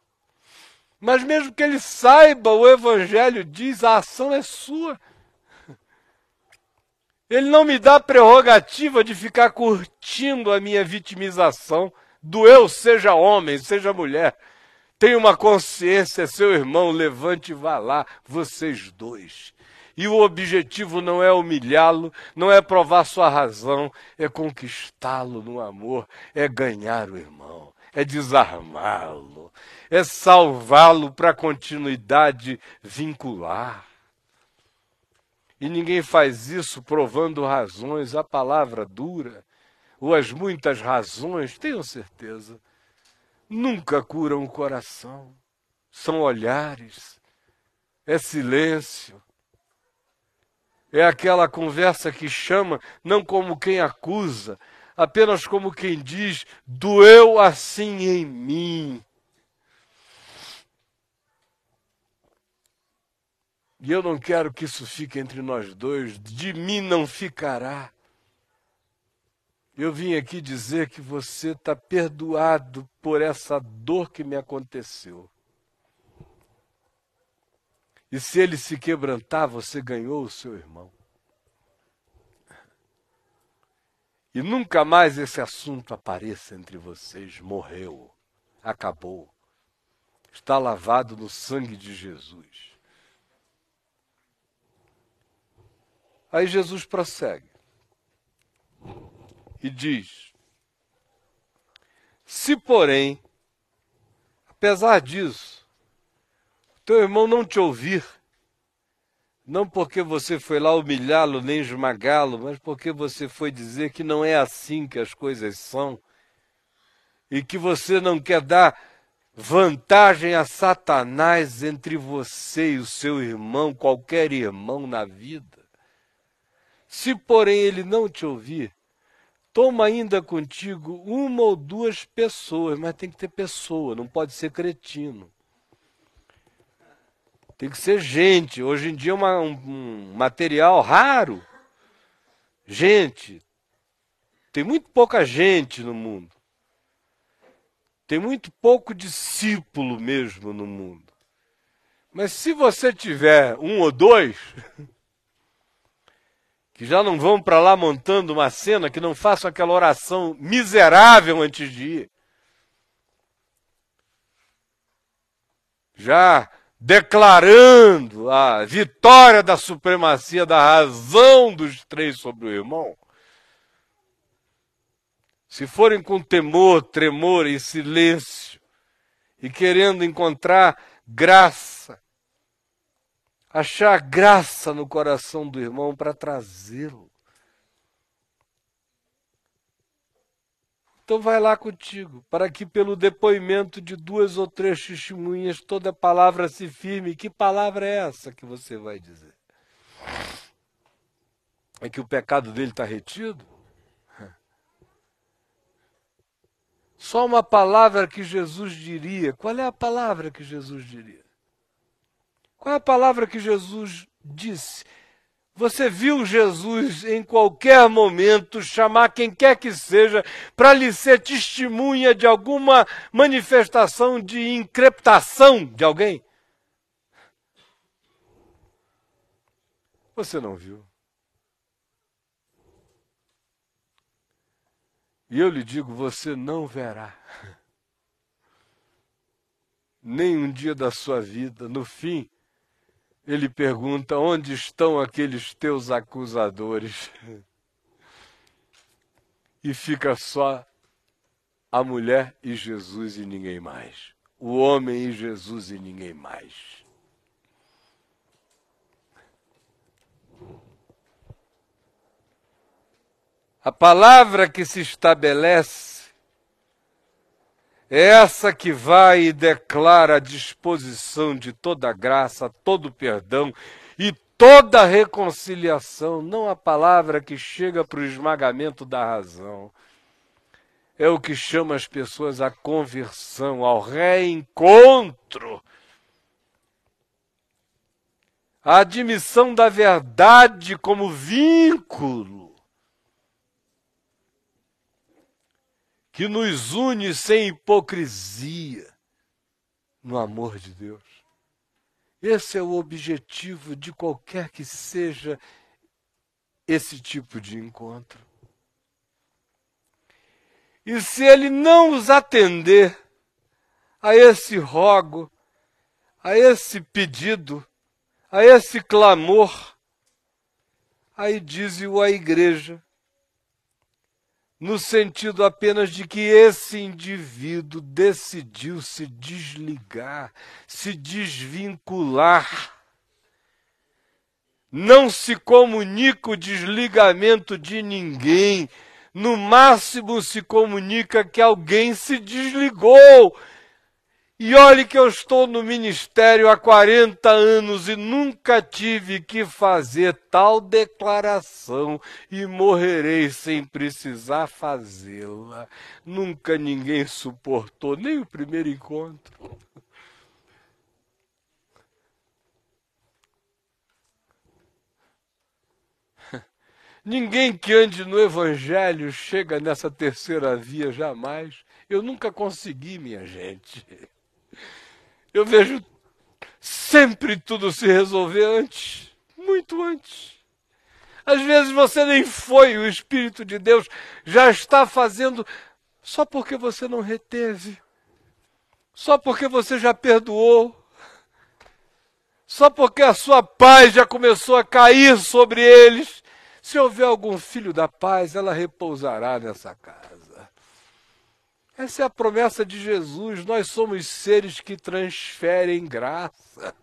Mas mesmo que ele saiba, o Evangelho diz: a ação é sua. Ele não me dá prerrogativa de ficar curtindo a minha vitimização do eu, seja homem, seja mulher. Tenha uma consciência, seu irmão, levante e vá lá, vocês dois. E o objetivo não é humilhá-lo, não é provar sua razão, é conquistá-lo no amor, é ganhar o irmão, é desarmá-lo, é salvá-lo para a continuidade vincular. E ninguém faz isso provando razões, a palavra dura, ou as muitas razões, tenham certeza, nunca curam o coração. São olhares, é silêncio, é aquela conversa que chama, não como quem acusa, apenas como quem diz: doeu assim em mim. E eu não quero que isso fique entre nós dois, de mim não ficará. Eu vim aqui dizer que você está perdoado por essa dor que me aconteceu. E se ele se quebrantar, você ganhou o seu irmão. E nunca mais esse assunto apareça entre vocês. Morreu, acabou. Está lavado no sangue de Jesus. Aí Jesus prossegue e diz: Se, porém, apesar disso, teu irmão não te ouvir, não porque você foi lá humilhá-lo nem esmagá-lo, mas porque você foi dizer que não é assim que as coisas são e que você não quer dar vantagem a Satanás entre você e o seu irmão, qualquer irmão na vida. Se, porém, ele não te ouvir, toma ainda contigo uma ou duas pessoas, mas tem que ter pessoa, não pode ser cretino. Tem que ser gente. Hoje em dia é uma, um, um material raro. Gente. Tem muito pouca gente no mundo. Tem muito pouco discípulo mesmo no mundo. Mas se você tiver um ou dois, que já não vão para lá montando uma cena, que não façam aquela oração miserável antes de ir. Já declarando a vitória da supremacia da razão dos três sobre o irmão. Se forem com temor, tremor e silêncio, e querendo encontrar graça, achar graça no coração do irmão para trazê-lo. Então vai lá contigo, para que pelo depoimento de duas ou três testemunhas toda palavra se firme. Que palavra é essa que você vai dizer? É que o pecado dele está retido? Só uma palavra que Jesus diria. Qual é a palavra que Jesus diria? Qual é a palavra que Jesus disse? Você viu Jesus em qualquer momento chamar quem quer que seja para lhe ser testemunha de alguma manifestação de increptação de alguém? Você não viu. E eu lhe digo: você não verá. Nem um dia da sua vida, no fim, ele pergunta: onde estão aqueles teus acusadores? E fica só a mulher e Jesus e ninguém mais. O homem e Jesus e ninguém mais. A palavra que se estabelece essa que vai e declara a disposição de toda graça, todo perdão e toda reconciliação, não a palavra que chega para o esmagamento da razão. É o que chama as pessoas à conversão, ao reencontro. A admissão da verdade como vínculo que nos une sem hipocrisia no amor de Deus. Esse é o objetivo de qualquer que seja esse tipo de encontro. E se ele não os atender a esse rogo, a esse pedido, a esse clamor, aí diz-o a igreja, no sentido apenas de que esse indivíduo decidiu se desligar, se desvincular. Não se comunica o desligamento de ninguém, no máximo se comunica que alguém se desligou e olhe que eu estou no ministério há 40 anos e nunca tive que fazer tal declaração e morrerei sem precisar fazê-la. Nunca ninguém suportou, nem o primeiro encontro. Ninguém que ande no Evangelho chega nessa terceira via jamais. Eu nunca consegui, minha gente. Eu vejo sempre tudo se resolver antes, muito antes. Às vezes você nem foi, o Espírito de Deus já está fazendo só porque você não reteve, só porque você já perdoou, só porque a sua paz já começou a cair sobre eles. Se houver algum filho da paz, ela repousará nessa casa. Essa é a promessa de Jesus. Nós somos seres que transferem graça.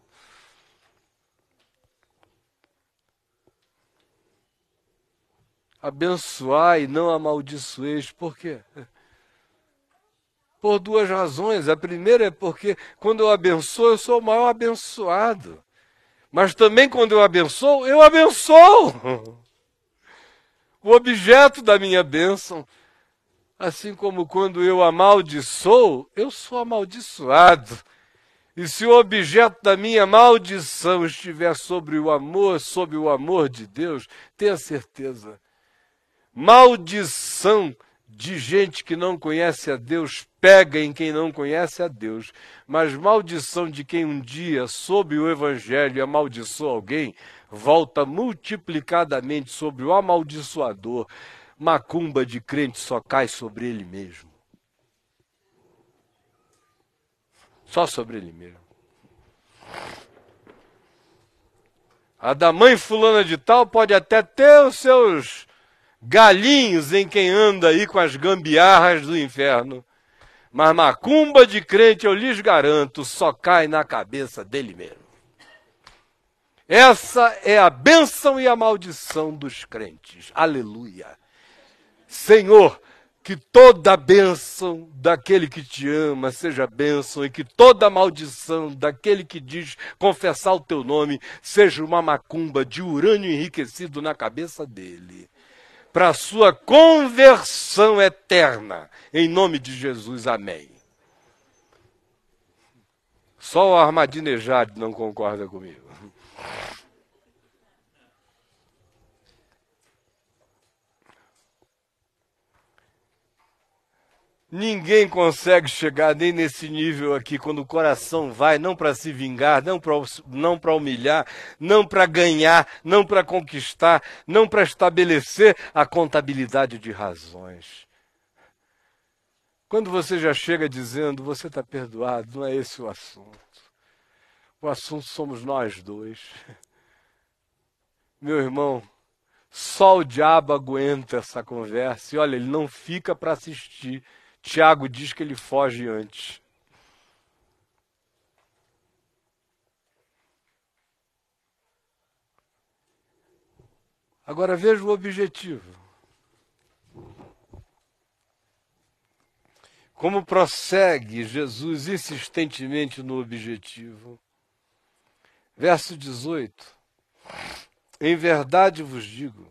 Abençoai, não amaldiçoeis. Por quê? Por duas razões. A primeira é porque quando eu abençoo, eu sou o maior abençoado. Mas também quando eu abençoo, eu abençoo. O objeto da minha bênção Assim como quando eu amaldiçoo, eu sou amaldiçoado. E se o objeto da minha maldição estiver sobre o amor, sob o amor de Deus, tenha certeza. Maldição de gente que não conhece a Deus pega em quem não conhece a Deus, mas maldição de quem um dia, sob o Evangelho, amaldiçoou alguém, volta multiplicadamente sobre o amaldiçoador macumba de crente só cai sobre ele mesmo. Só sobre ele mesmo. A da mãe fulana de tal pode até ter os seus galinhos em quem anda aí com as gambiarras do inferno. Mas macumba de crente, eu lhes garanto, só cai na cabeça dele mesmo. Essa é a bênção e a maldição dos crentes. Aleluia. Senhor, que toda bênção daquele que te ama seja bênção e que toda maldição daquele que diz confessar o teu nome seja uma macumba de urânio enriquecido na cabeça dele. Para a sua conversão eterna. Em nome de Jesus, amém. Só o Armadinejade não concorda comigo. Ninguém consegue chegar nem nesse nível aqui quando o coração vai não para se vingar, não para não humilhar, não para ganhar, não para conquistar, não para estabelecer a contabilidade de razões. Quando você já chega dizendo você está perdoado, não é esse o assunto. O assunto somos nós dois. Meu irmão, só o diabo aguenta essa conversa. E olha, ele não fica para assistir Tiago diz que ele foge antes. Agora veja o objetivo. Como prossegue Jesus insistentemente no objetivo. Verso 18: Em verdade vos digo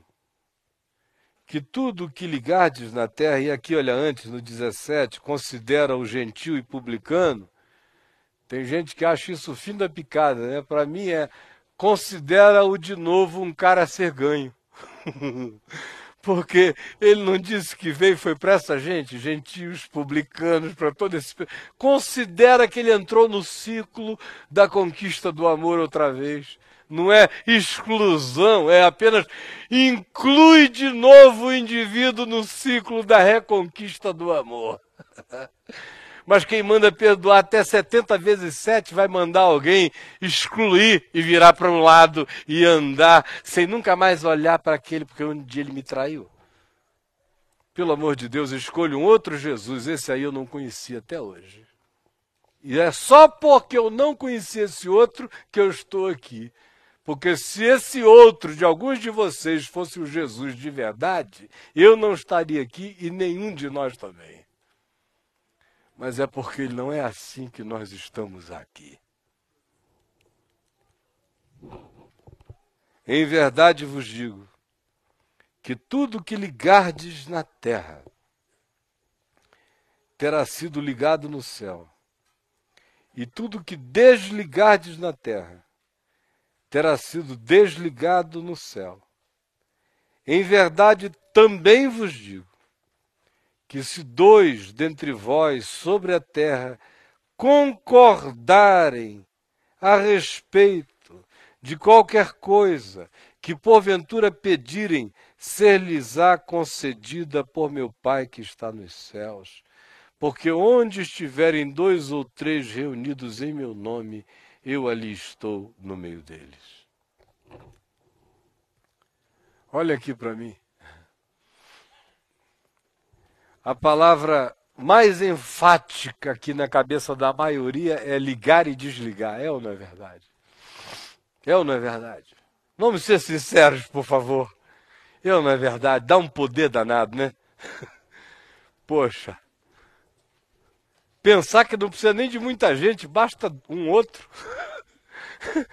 que tudo o que ligardes na terra, e aqui olha antes, no 17, considera o gentil e publicano, tem gente que acha isso o fim da picada, né? Para mim é considera-o de novo um cara a ser ganho. Porque ele não disse que veio foi para essa gente, gentios, publicanos, para todo esse. Considera que ele entrou no ciclo da conquista do amor outra vez. Não é exclusão, é apenas inclui de novo o indivíduo no ciclo da reconquista do amor. Mas quem manda perdoar até 70 vezes 7 vai mandar alguém excluir e virar para um lado e andar sem nunca mais olhar para aquele, porque um dia ele me traiu. Pelo amor de Deus, escolho um outro Jesus, esse aí eu não conhecia até hoje. E é só porque eu não conheci esse outro que eu estou aqui. Porque se esse outro de alguns de vocês fosse o Jesus de verdade, eu não estaria aqui e nenhum de nós também mas é porque não é assim que nós estamos aqui. Em verdade vos digo que tudo que ligardes na terra terá sido ligado no céu, e tudo que desligardes na terra terá sido desligado no céu. Em verdade também vos digo que se dois dentre vós sobre a terra concordarem a respeito de qualquer coisa que porventura pedirem, ser-lhes-á concedida por meu Pai que está nos céus. Porque onde estiverem dois ou três reunidos em meu nome, eu ali estou no meio deles. Olha aqui para mim. A palavra mais enfática aqui na cabeça da maioria é ligar e desligar. É ou não é verdade? É ou não é verdade? Vamos ser sinceros, por favor. É ou não é verdade? Dá um poder danado, né? Poxa. Pensar que não precisa nem de muita gente, basta um outro.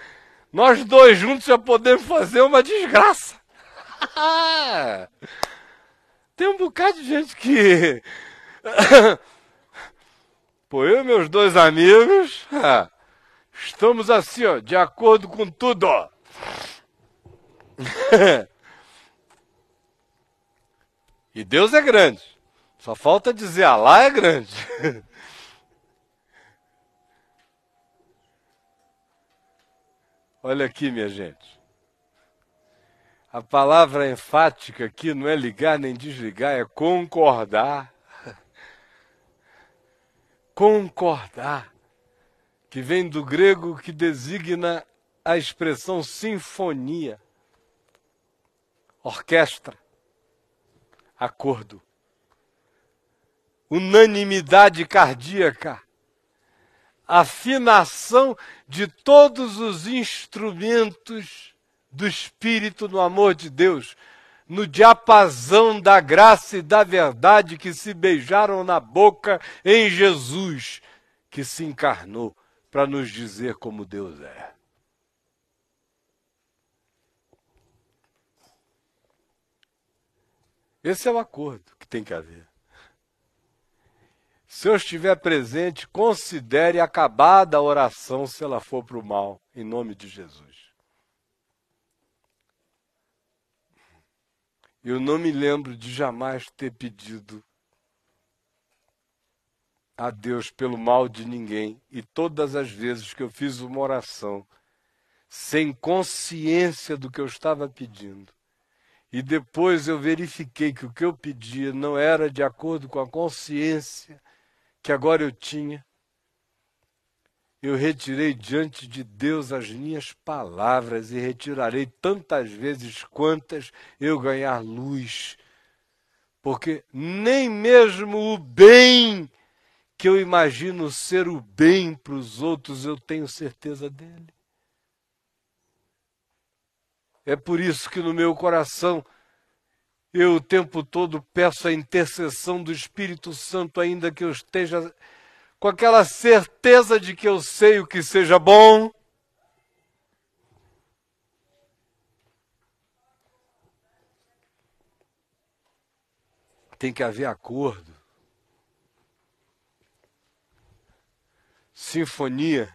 Nós dois juntos já podemos fazer uma desgraça. Tem um bocado de gente que. Pô, eu e meus dois amigos estamos assim, ó, de acordo com tudo, ó. e Deus é grande. Só falta dizer Alá é grande. Olha aqui, minha gente. A palavra enfática aqui não é ligar nem desligar, é concordar. concordar, que vem do grego que designa a expressão sinfonia, orquestra, acordo, unanimidade cardíaca, afinação de todos os instrumentos do Espírito no amor de Deus, no diapasão da graça e da verdade que se beijaram na boca em Jesus, que se encarnou para nos dizer como Deus é. Esse é o acordo que tem que haver. Se eu estiver presente, considere acabada a oração se ela for para o mal, em nome de Jesus. Eu não me lembro de jamais ter pedido a Deus pelo mal de ninguém. E todas as vezes que eu fiz uma oração, sem consciência do que eu estava pedindo, e depois eu verifiquei que o que eu pedia não era de acordo com a consciência que agora eu tinha, eu retirei diante de Deus as minhas palavras e retirarei tantas vezes quantas eu ganhar luz. Porque nem mesmo o bem que eu imagino ser o bem para os outros, eu tenho certeza dele. É por isso que no meu coração Eu o tempo todo peço a intercessão do Espírito Santo, ainda que eu esteja com aquela certeza de que eu sei o que seja bom. Tem que haver acordo, sinfonia.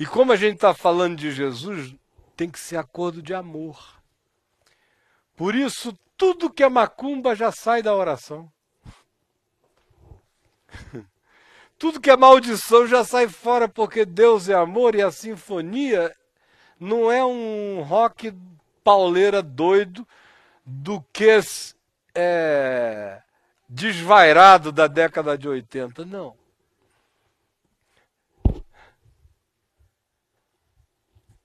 E como a gente está falando de Jesus, tem que ser acordo de amor. Por isso, tudo que é macumba já sai da oração. Tudo que é maldição já sai fora, porque Deus é amor e a sinfonia não é um rock pauleira doido do que é, desvairado da década de 80. Não.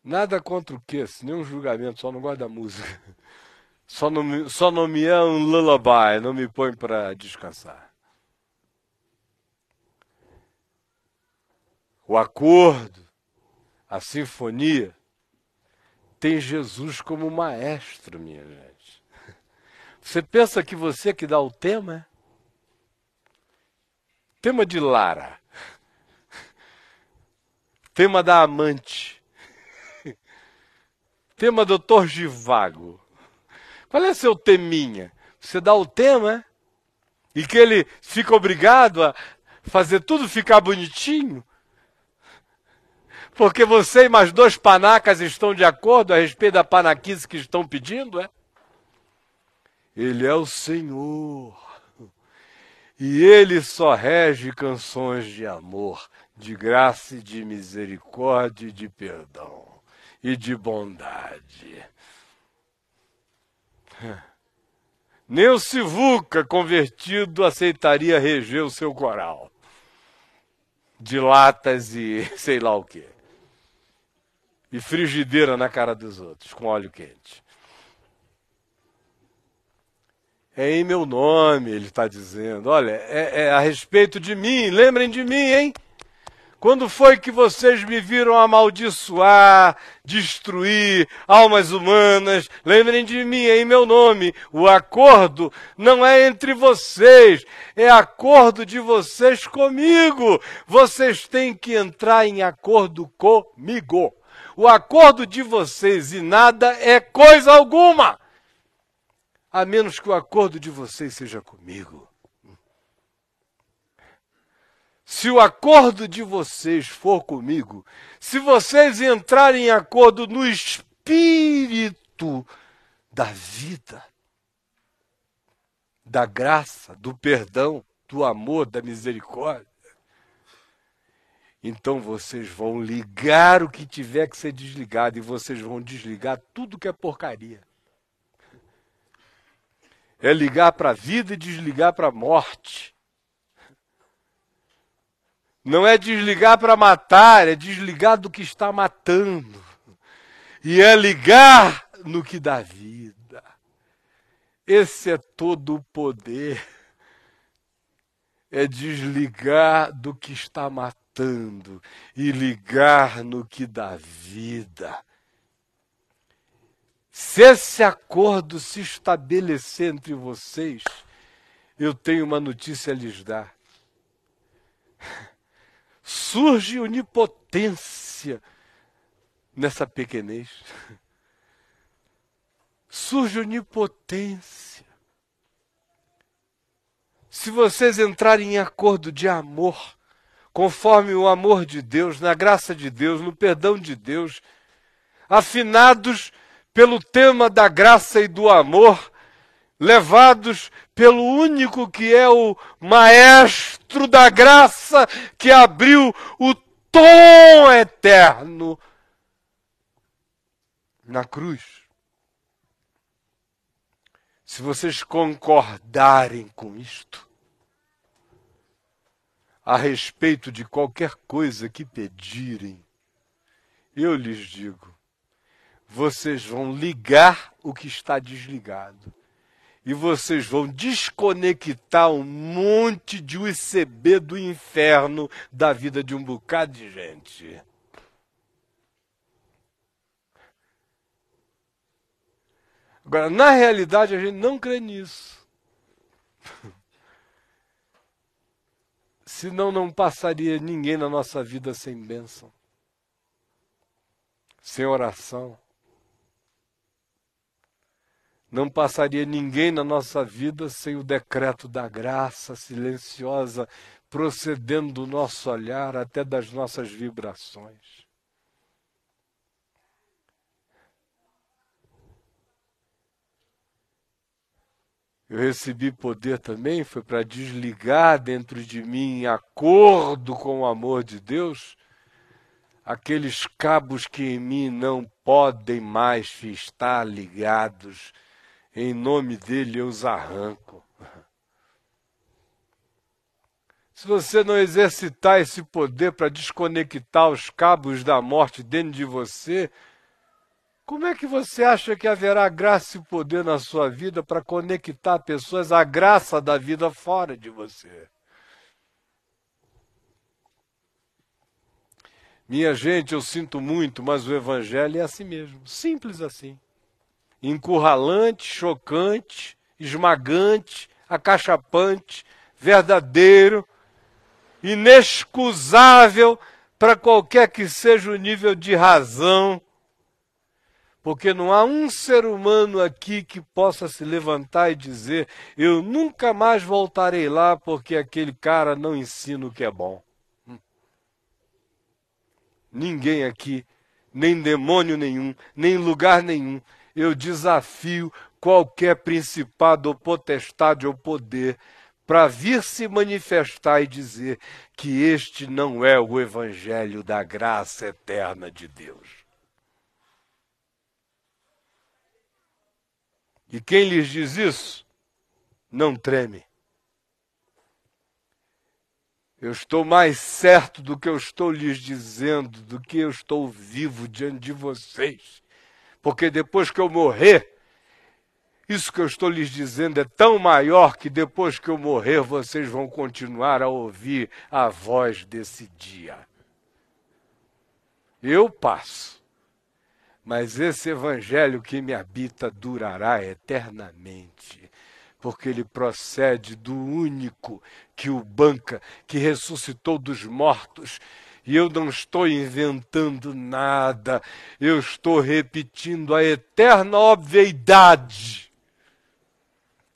Nada contra o que, nenhum julgamento, só não gosto da música. Só não, só não me é um lullaby, não me põe para descansar. O acordo, a sinfonia, tem Jesus como maestro, minha gente. Você pensa que você que dá o tema? Tema de Lara. Tema da amante Tema Doutor Givago. Qual é seu teminha? Você dá o tema e que ele fica obrigado a fazer tudo ficar bonitinho? Porque você e mais dois panacas estão de acordo a respeito da panaquice que estão pedindo, é? Ele é o Senhor. E ele só rege canções de amor, de graça e de misericórdia e de perdão e de bondade. Nem o Sivuca convertido aceitaria reger o seu coral de latas e sei lá o que. E frigideira na cara dos outros, com óleo quente. É em meu nome, ele está dizendo. Olha, é, é a respeito de mim, lembrem de mim, hein? Quando foi que vocês me viram amaldiçoar, destruir almas humanas? Lembrem de mim em meu nome. O acordo não é entre vocês, é acordo de vocês comigo. Vocês têm que entrar em acordo comigo. O acordo de vocês e nada é coisa alguma, a menos que o acordo de vocês seja comigo. Se o acordo de vocês for comigo, se vocês entrarem em acordo no espírito da vida, da graça, do perdão, do amor, da misericórdia, então vocês vão ligar o que tiver que ser desligado e vocês vão desligar tudo que é porcaria. É ligar para a vida e desligar para a morte. Não é desligar para matar, é desligar do que está matando. E é ligar no que dá vida. Esse é todo o poder. É desligar do que está matando e ligar no que dá vida. Se esse acordo se estabelecer entre vocês, eu tenho uma notícia a lhes dar surge onipotência nessa pequenez. Surge onipotência. Se vocês entrarem em acordo de amor, conforme o amor de Deus, na graça de Deus, no perdão de Deus, afinados pelo tema da graça e do amor, levados pelo único que é o maestro da graça que abriu o tom eterno na cruz. Se vocês concordarem com isto, a respeito de qualquer coisa que pedirem, eu lhes digo, vocês vão ligar o que está desligado e vocês vão desconectar um monte de UCB do inferno da vida de um bocado de gente. Agora, na realidade, a gente não crê nisso. Senão não passaria ninguém na nossa vida sem bênção, sem oração. Não passaria ninguém na nossa vida sem o decreto da graça silenciosa procedendo do nosso olhar até das nossas vibrações. Eu recebi poder também, foi para desligar dentro de mim, em acordo com o amor de Deus, aqueles cabos que em mim não podem mais estar ligados. Em nome dele eu os arranco. Se você não exercitar esse poder para desconectar os cabos da morte dentro de você, como é que você acha que haverá graça e poder na sua vida para conectar pessoas à graça da vida fora de você? Minha gente, eu sinto muito, mas o Evangelho é assim mesmo, simples assim. Encurralante, chocante, esmagante, acachapante, verdadeiro, inexcusável para qualquer que seja o nível de razão porque não há um ser humano aqui que possa se levantar e dizer: Eu nunca mais voltarei lá porque aquele cara não ensina o que é bom. Hum. Ninguém aqui, nem demônio nenhum, nem lugar nenhum. Eu desafio qualquer principado ou potestade ou poder para vir se manifestar e dizer que este não é o evangelho da graça eterna de Deus. E quem lhes diz isso, não treme. Eu estou mais certo do que eu estou lhes dizendo, do que eu estou vivo diante de vocês. Porque depois que eu morrer, isso que eu estou lhes dizendo é tão maior que depois que eu morrer vocês vão continuar a ouvir a voz desse dia. Eu passo mas esse evangelho que me habita durará eternamente, porque ele procede do único que o banca, que ressuscitou dos mortos. E eu não estou inventando nada, eu estou repetindo a eterna obviedade,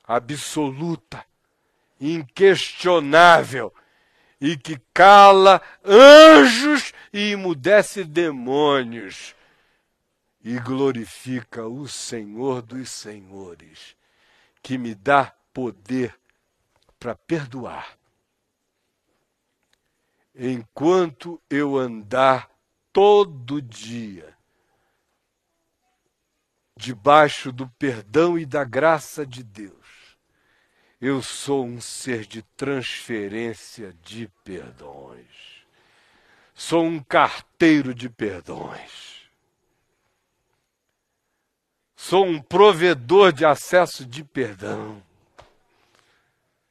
absoluta, inquestionável, e que cala anjos e emudece demônios e glorifica o Senhor dos Senhores, que me dá poder para perdoar. Enquanto eu andar todo dia debaixo do perdão e da graça de Deus, eu sou um ser de transferência de perdões. Sou um carteiro de perdões Sou um provedor de acesso de perdão.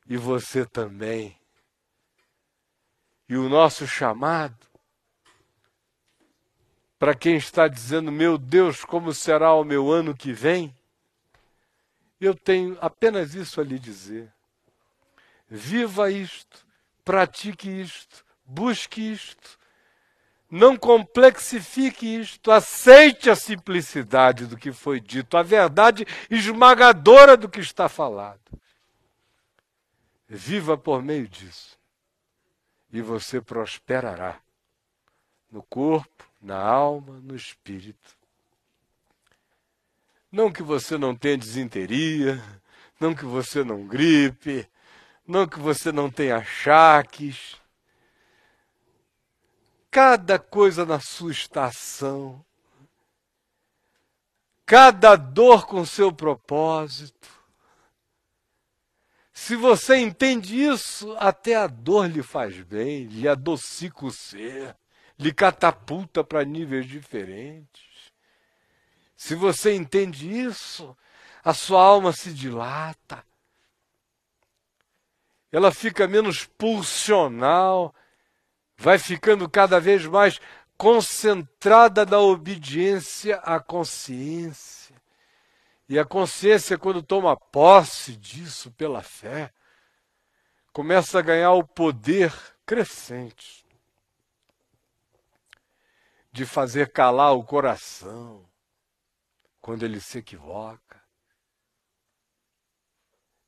E você também. E o nosso chamado, para quem está dizendo, meu Deus, como será o meu ano que vem? Eu tenho apenas isso a lhe dizer. Viva isto, pratique isto, busque isto, não complexifique isto, aceite a simplicidade do que foi dito, a verdade esmagadora do que está falado. Viva por meio disso, e você prosperará no corpo, na alma, no espírito. Não que você não tenha desinteria, não que você não gripe, não que você não tenha achaques, cada coisa na sua estação, cada dor com seu propósito. Se você entende isso, até a dor lhe faz bem, lhe adocica o ser, lhe catapulta para níveis diferentes. Se você entende isso, a sua alma se dilata, ela fica menos pulsional, vai ficando cada vez mais concentrada na obediência à consciência. E a consciência, quando toma posse disso pela fé, começa a ganhar o poder crescente de fazer calar o coração quando ele se equivoca,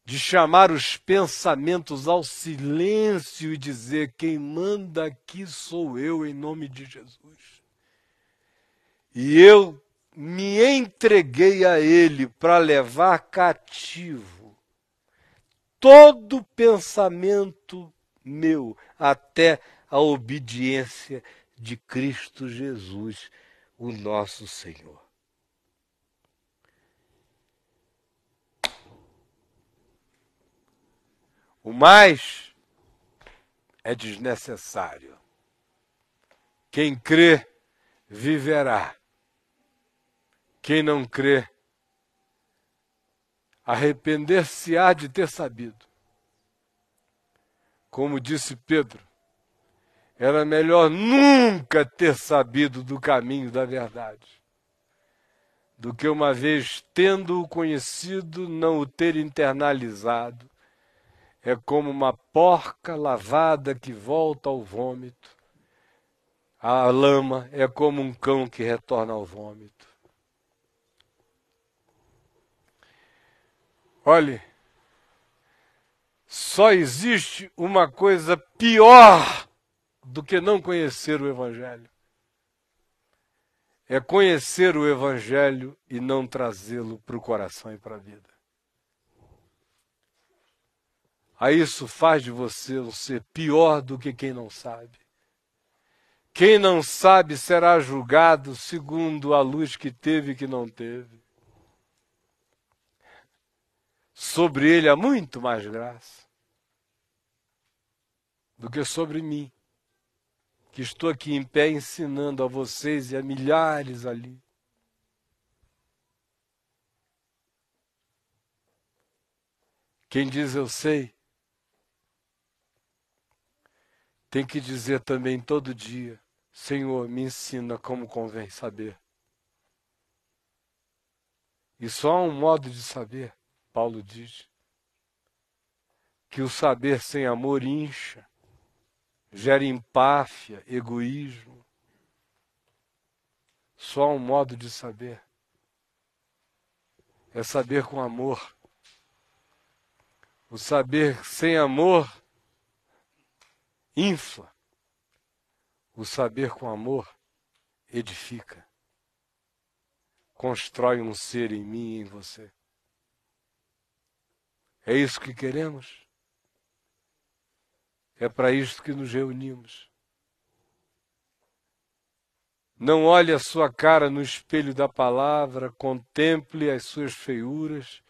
de chamar os pensamentos ao silêncio e dizer: quem manda aqui sou eu, em nome de Jesus. E eu me entreguei a Ele para levar cativo todo pensamento meu até a obediência de Cristo Jesus, o nosso Senhor. O mais é desnecessário. Quem crê, viverá. Quem não crê, arrepender-se-á de ter sabido. Como disse Pedro, era melhor nunca ter sabido do caminho da verdade, do que uma vez tendo-o conhecido, não o ter internalizado. É como uma porca lavada que volta ao vômito. A lama é como um cão que retorna ao vômito. Olhe, só existe uma coisa pior do que não conhecer o Evangelho. É conhecer o Evangelho e não trazê-lo para o coração e para a vida. A isso faz de você um ser pior do que quem não sabe. Quem não sabe será julgado segundo a luz que teve e que não teve sobre ele há muito mais graça do que sobre mim, que estou aqui em pé ensinando a vocês e a milhares ali. Quem diz eu sei, tem que dizer também todo dia: Senhor, me ensina como convém saber. E só há um modo de saber. Paulo diz que o saber sem amor incha, gera empáfia, egoísmo. Só um modo de saber. É saber com amor. O saber sem amor infla. O saber com amor edifica. Constrói um ser em mim e em você. É isso que queremos? É para isto que nos reunimos. Não olhe a sua cara no espelho da palavra, contemple as suas feiuras,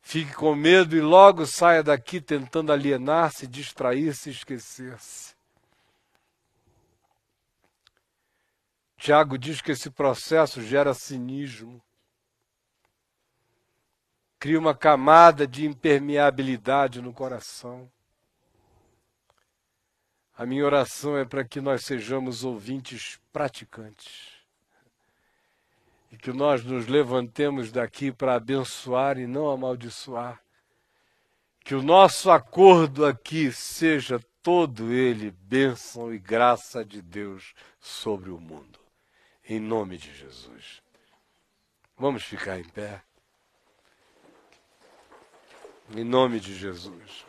fique com medo e logo saia daqui tentando alienar-se, distrair-se e esquecer-se. Tiago diz que esse processo gera cinismo cria uma camada de impermeabilidade no coração. A minha oração é para que nós sejamos ouvintes praticantes. E que nós nos levantemos daqui para abençoar e não amaldiçoar. Que o nosso acordo aqui seja todo ele bênção e graça de Deus sobre o mundo. Em nome de Jesus. Vamos ficar em pé. Em nome de Jesus.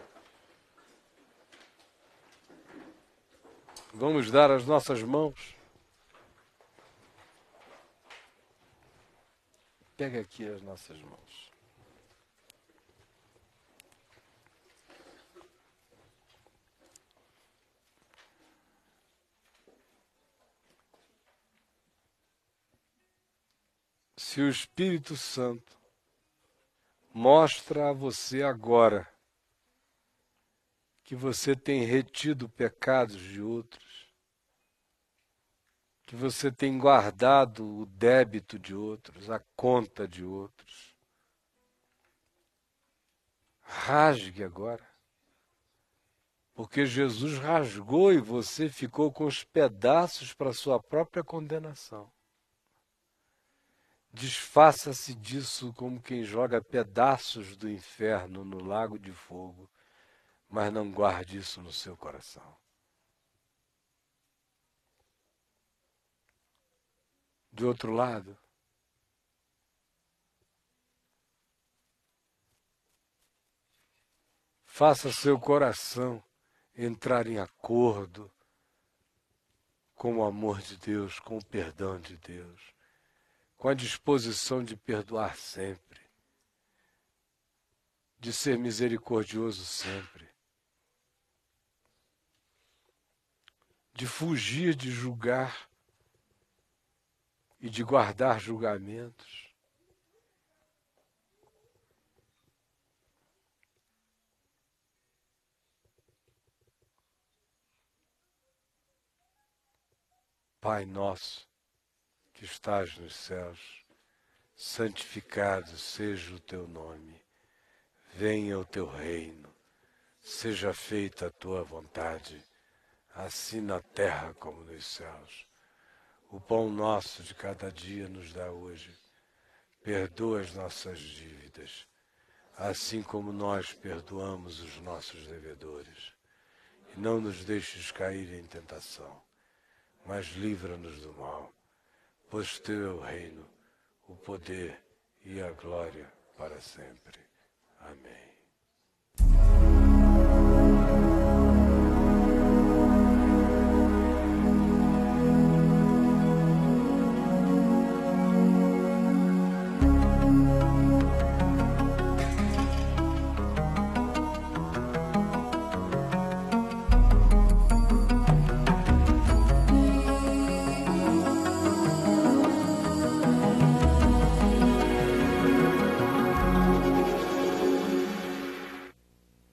Vamos dar as nossas mãos. Pega aqui as nossas mãos. Se o Espírito Santo mostra a você agora que você tem retido pecados de outros, que você tem guardado o débito de outros, a conta de outros. Rasgue agora. Porque Jesus rasgou e você ficou com os pedaços para sua própria condenação. Desfaça-se disso como quem joga pedaços do inferno no lago de fogo, mas não guarde isso no seu coração. De outro lado, faça seu coração entrar em acordo com o amor de Deus, com o perdão de Deus com a disposição de perdoar sempre, de ser misericordioso sempre, de fugir de julgar e de guardar julgamentos. Pai nosso, que estás nos céus, santificado seja o teu nome. Venha o teu reino. Seja feita a tua vontade, assim na terra como nos céus. O pão nosso de cada dia nos dá hoje. Perdoa as nossas dívidas, assim como nós perdoamos os nossos devedores. E não nos deixes cair em tentação, mas livra-nos do mal pois teu é o reino, o poder e a glória para sempre. Amém.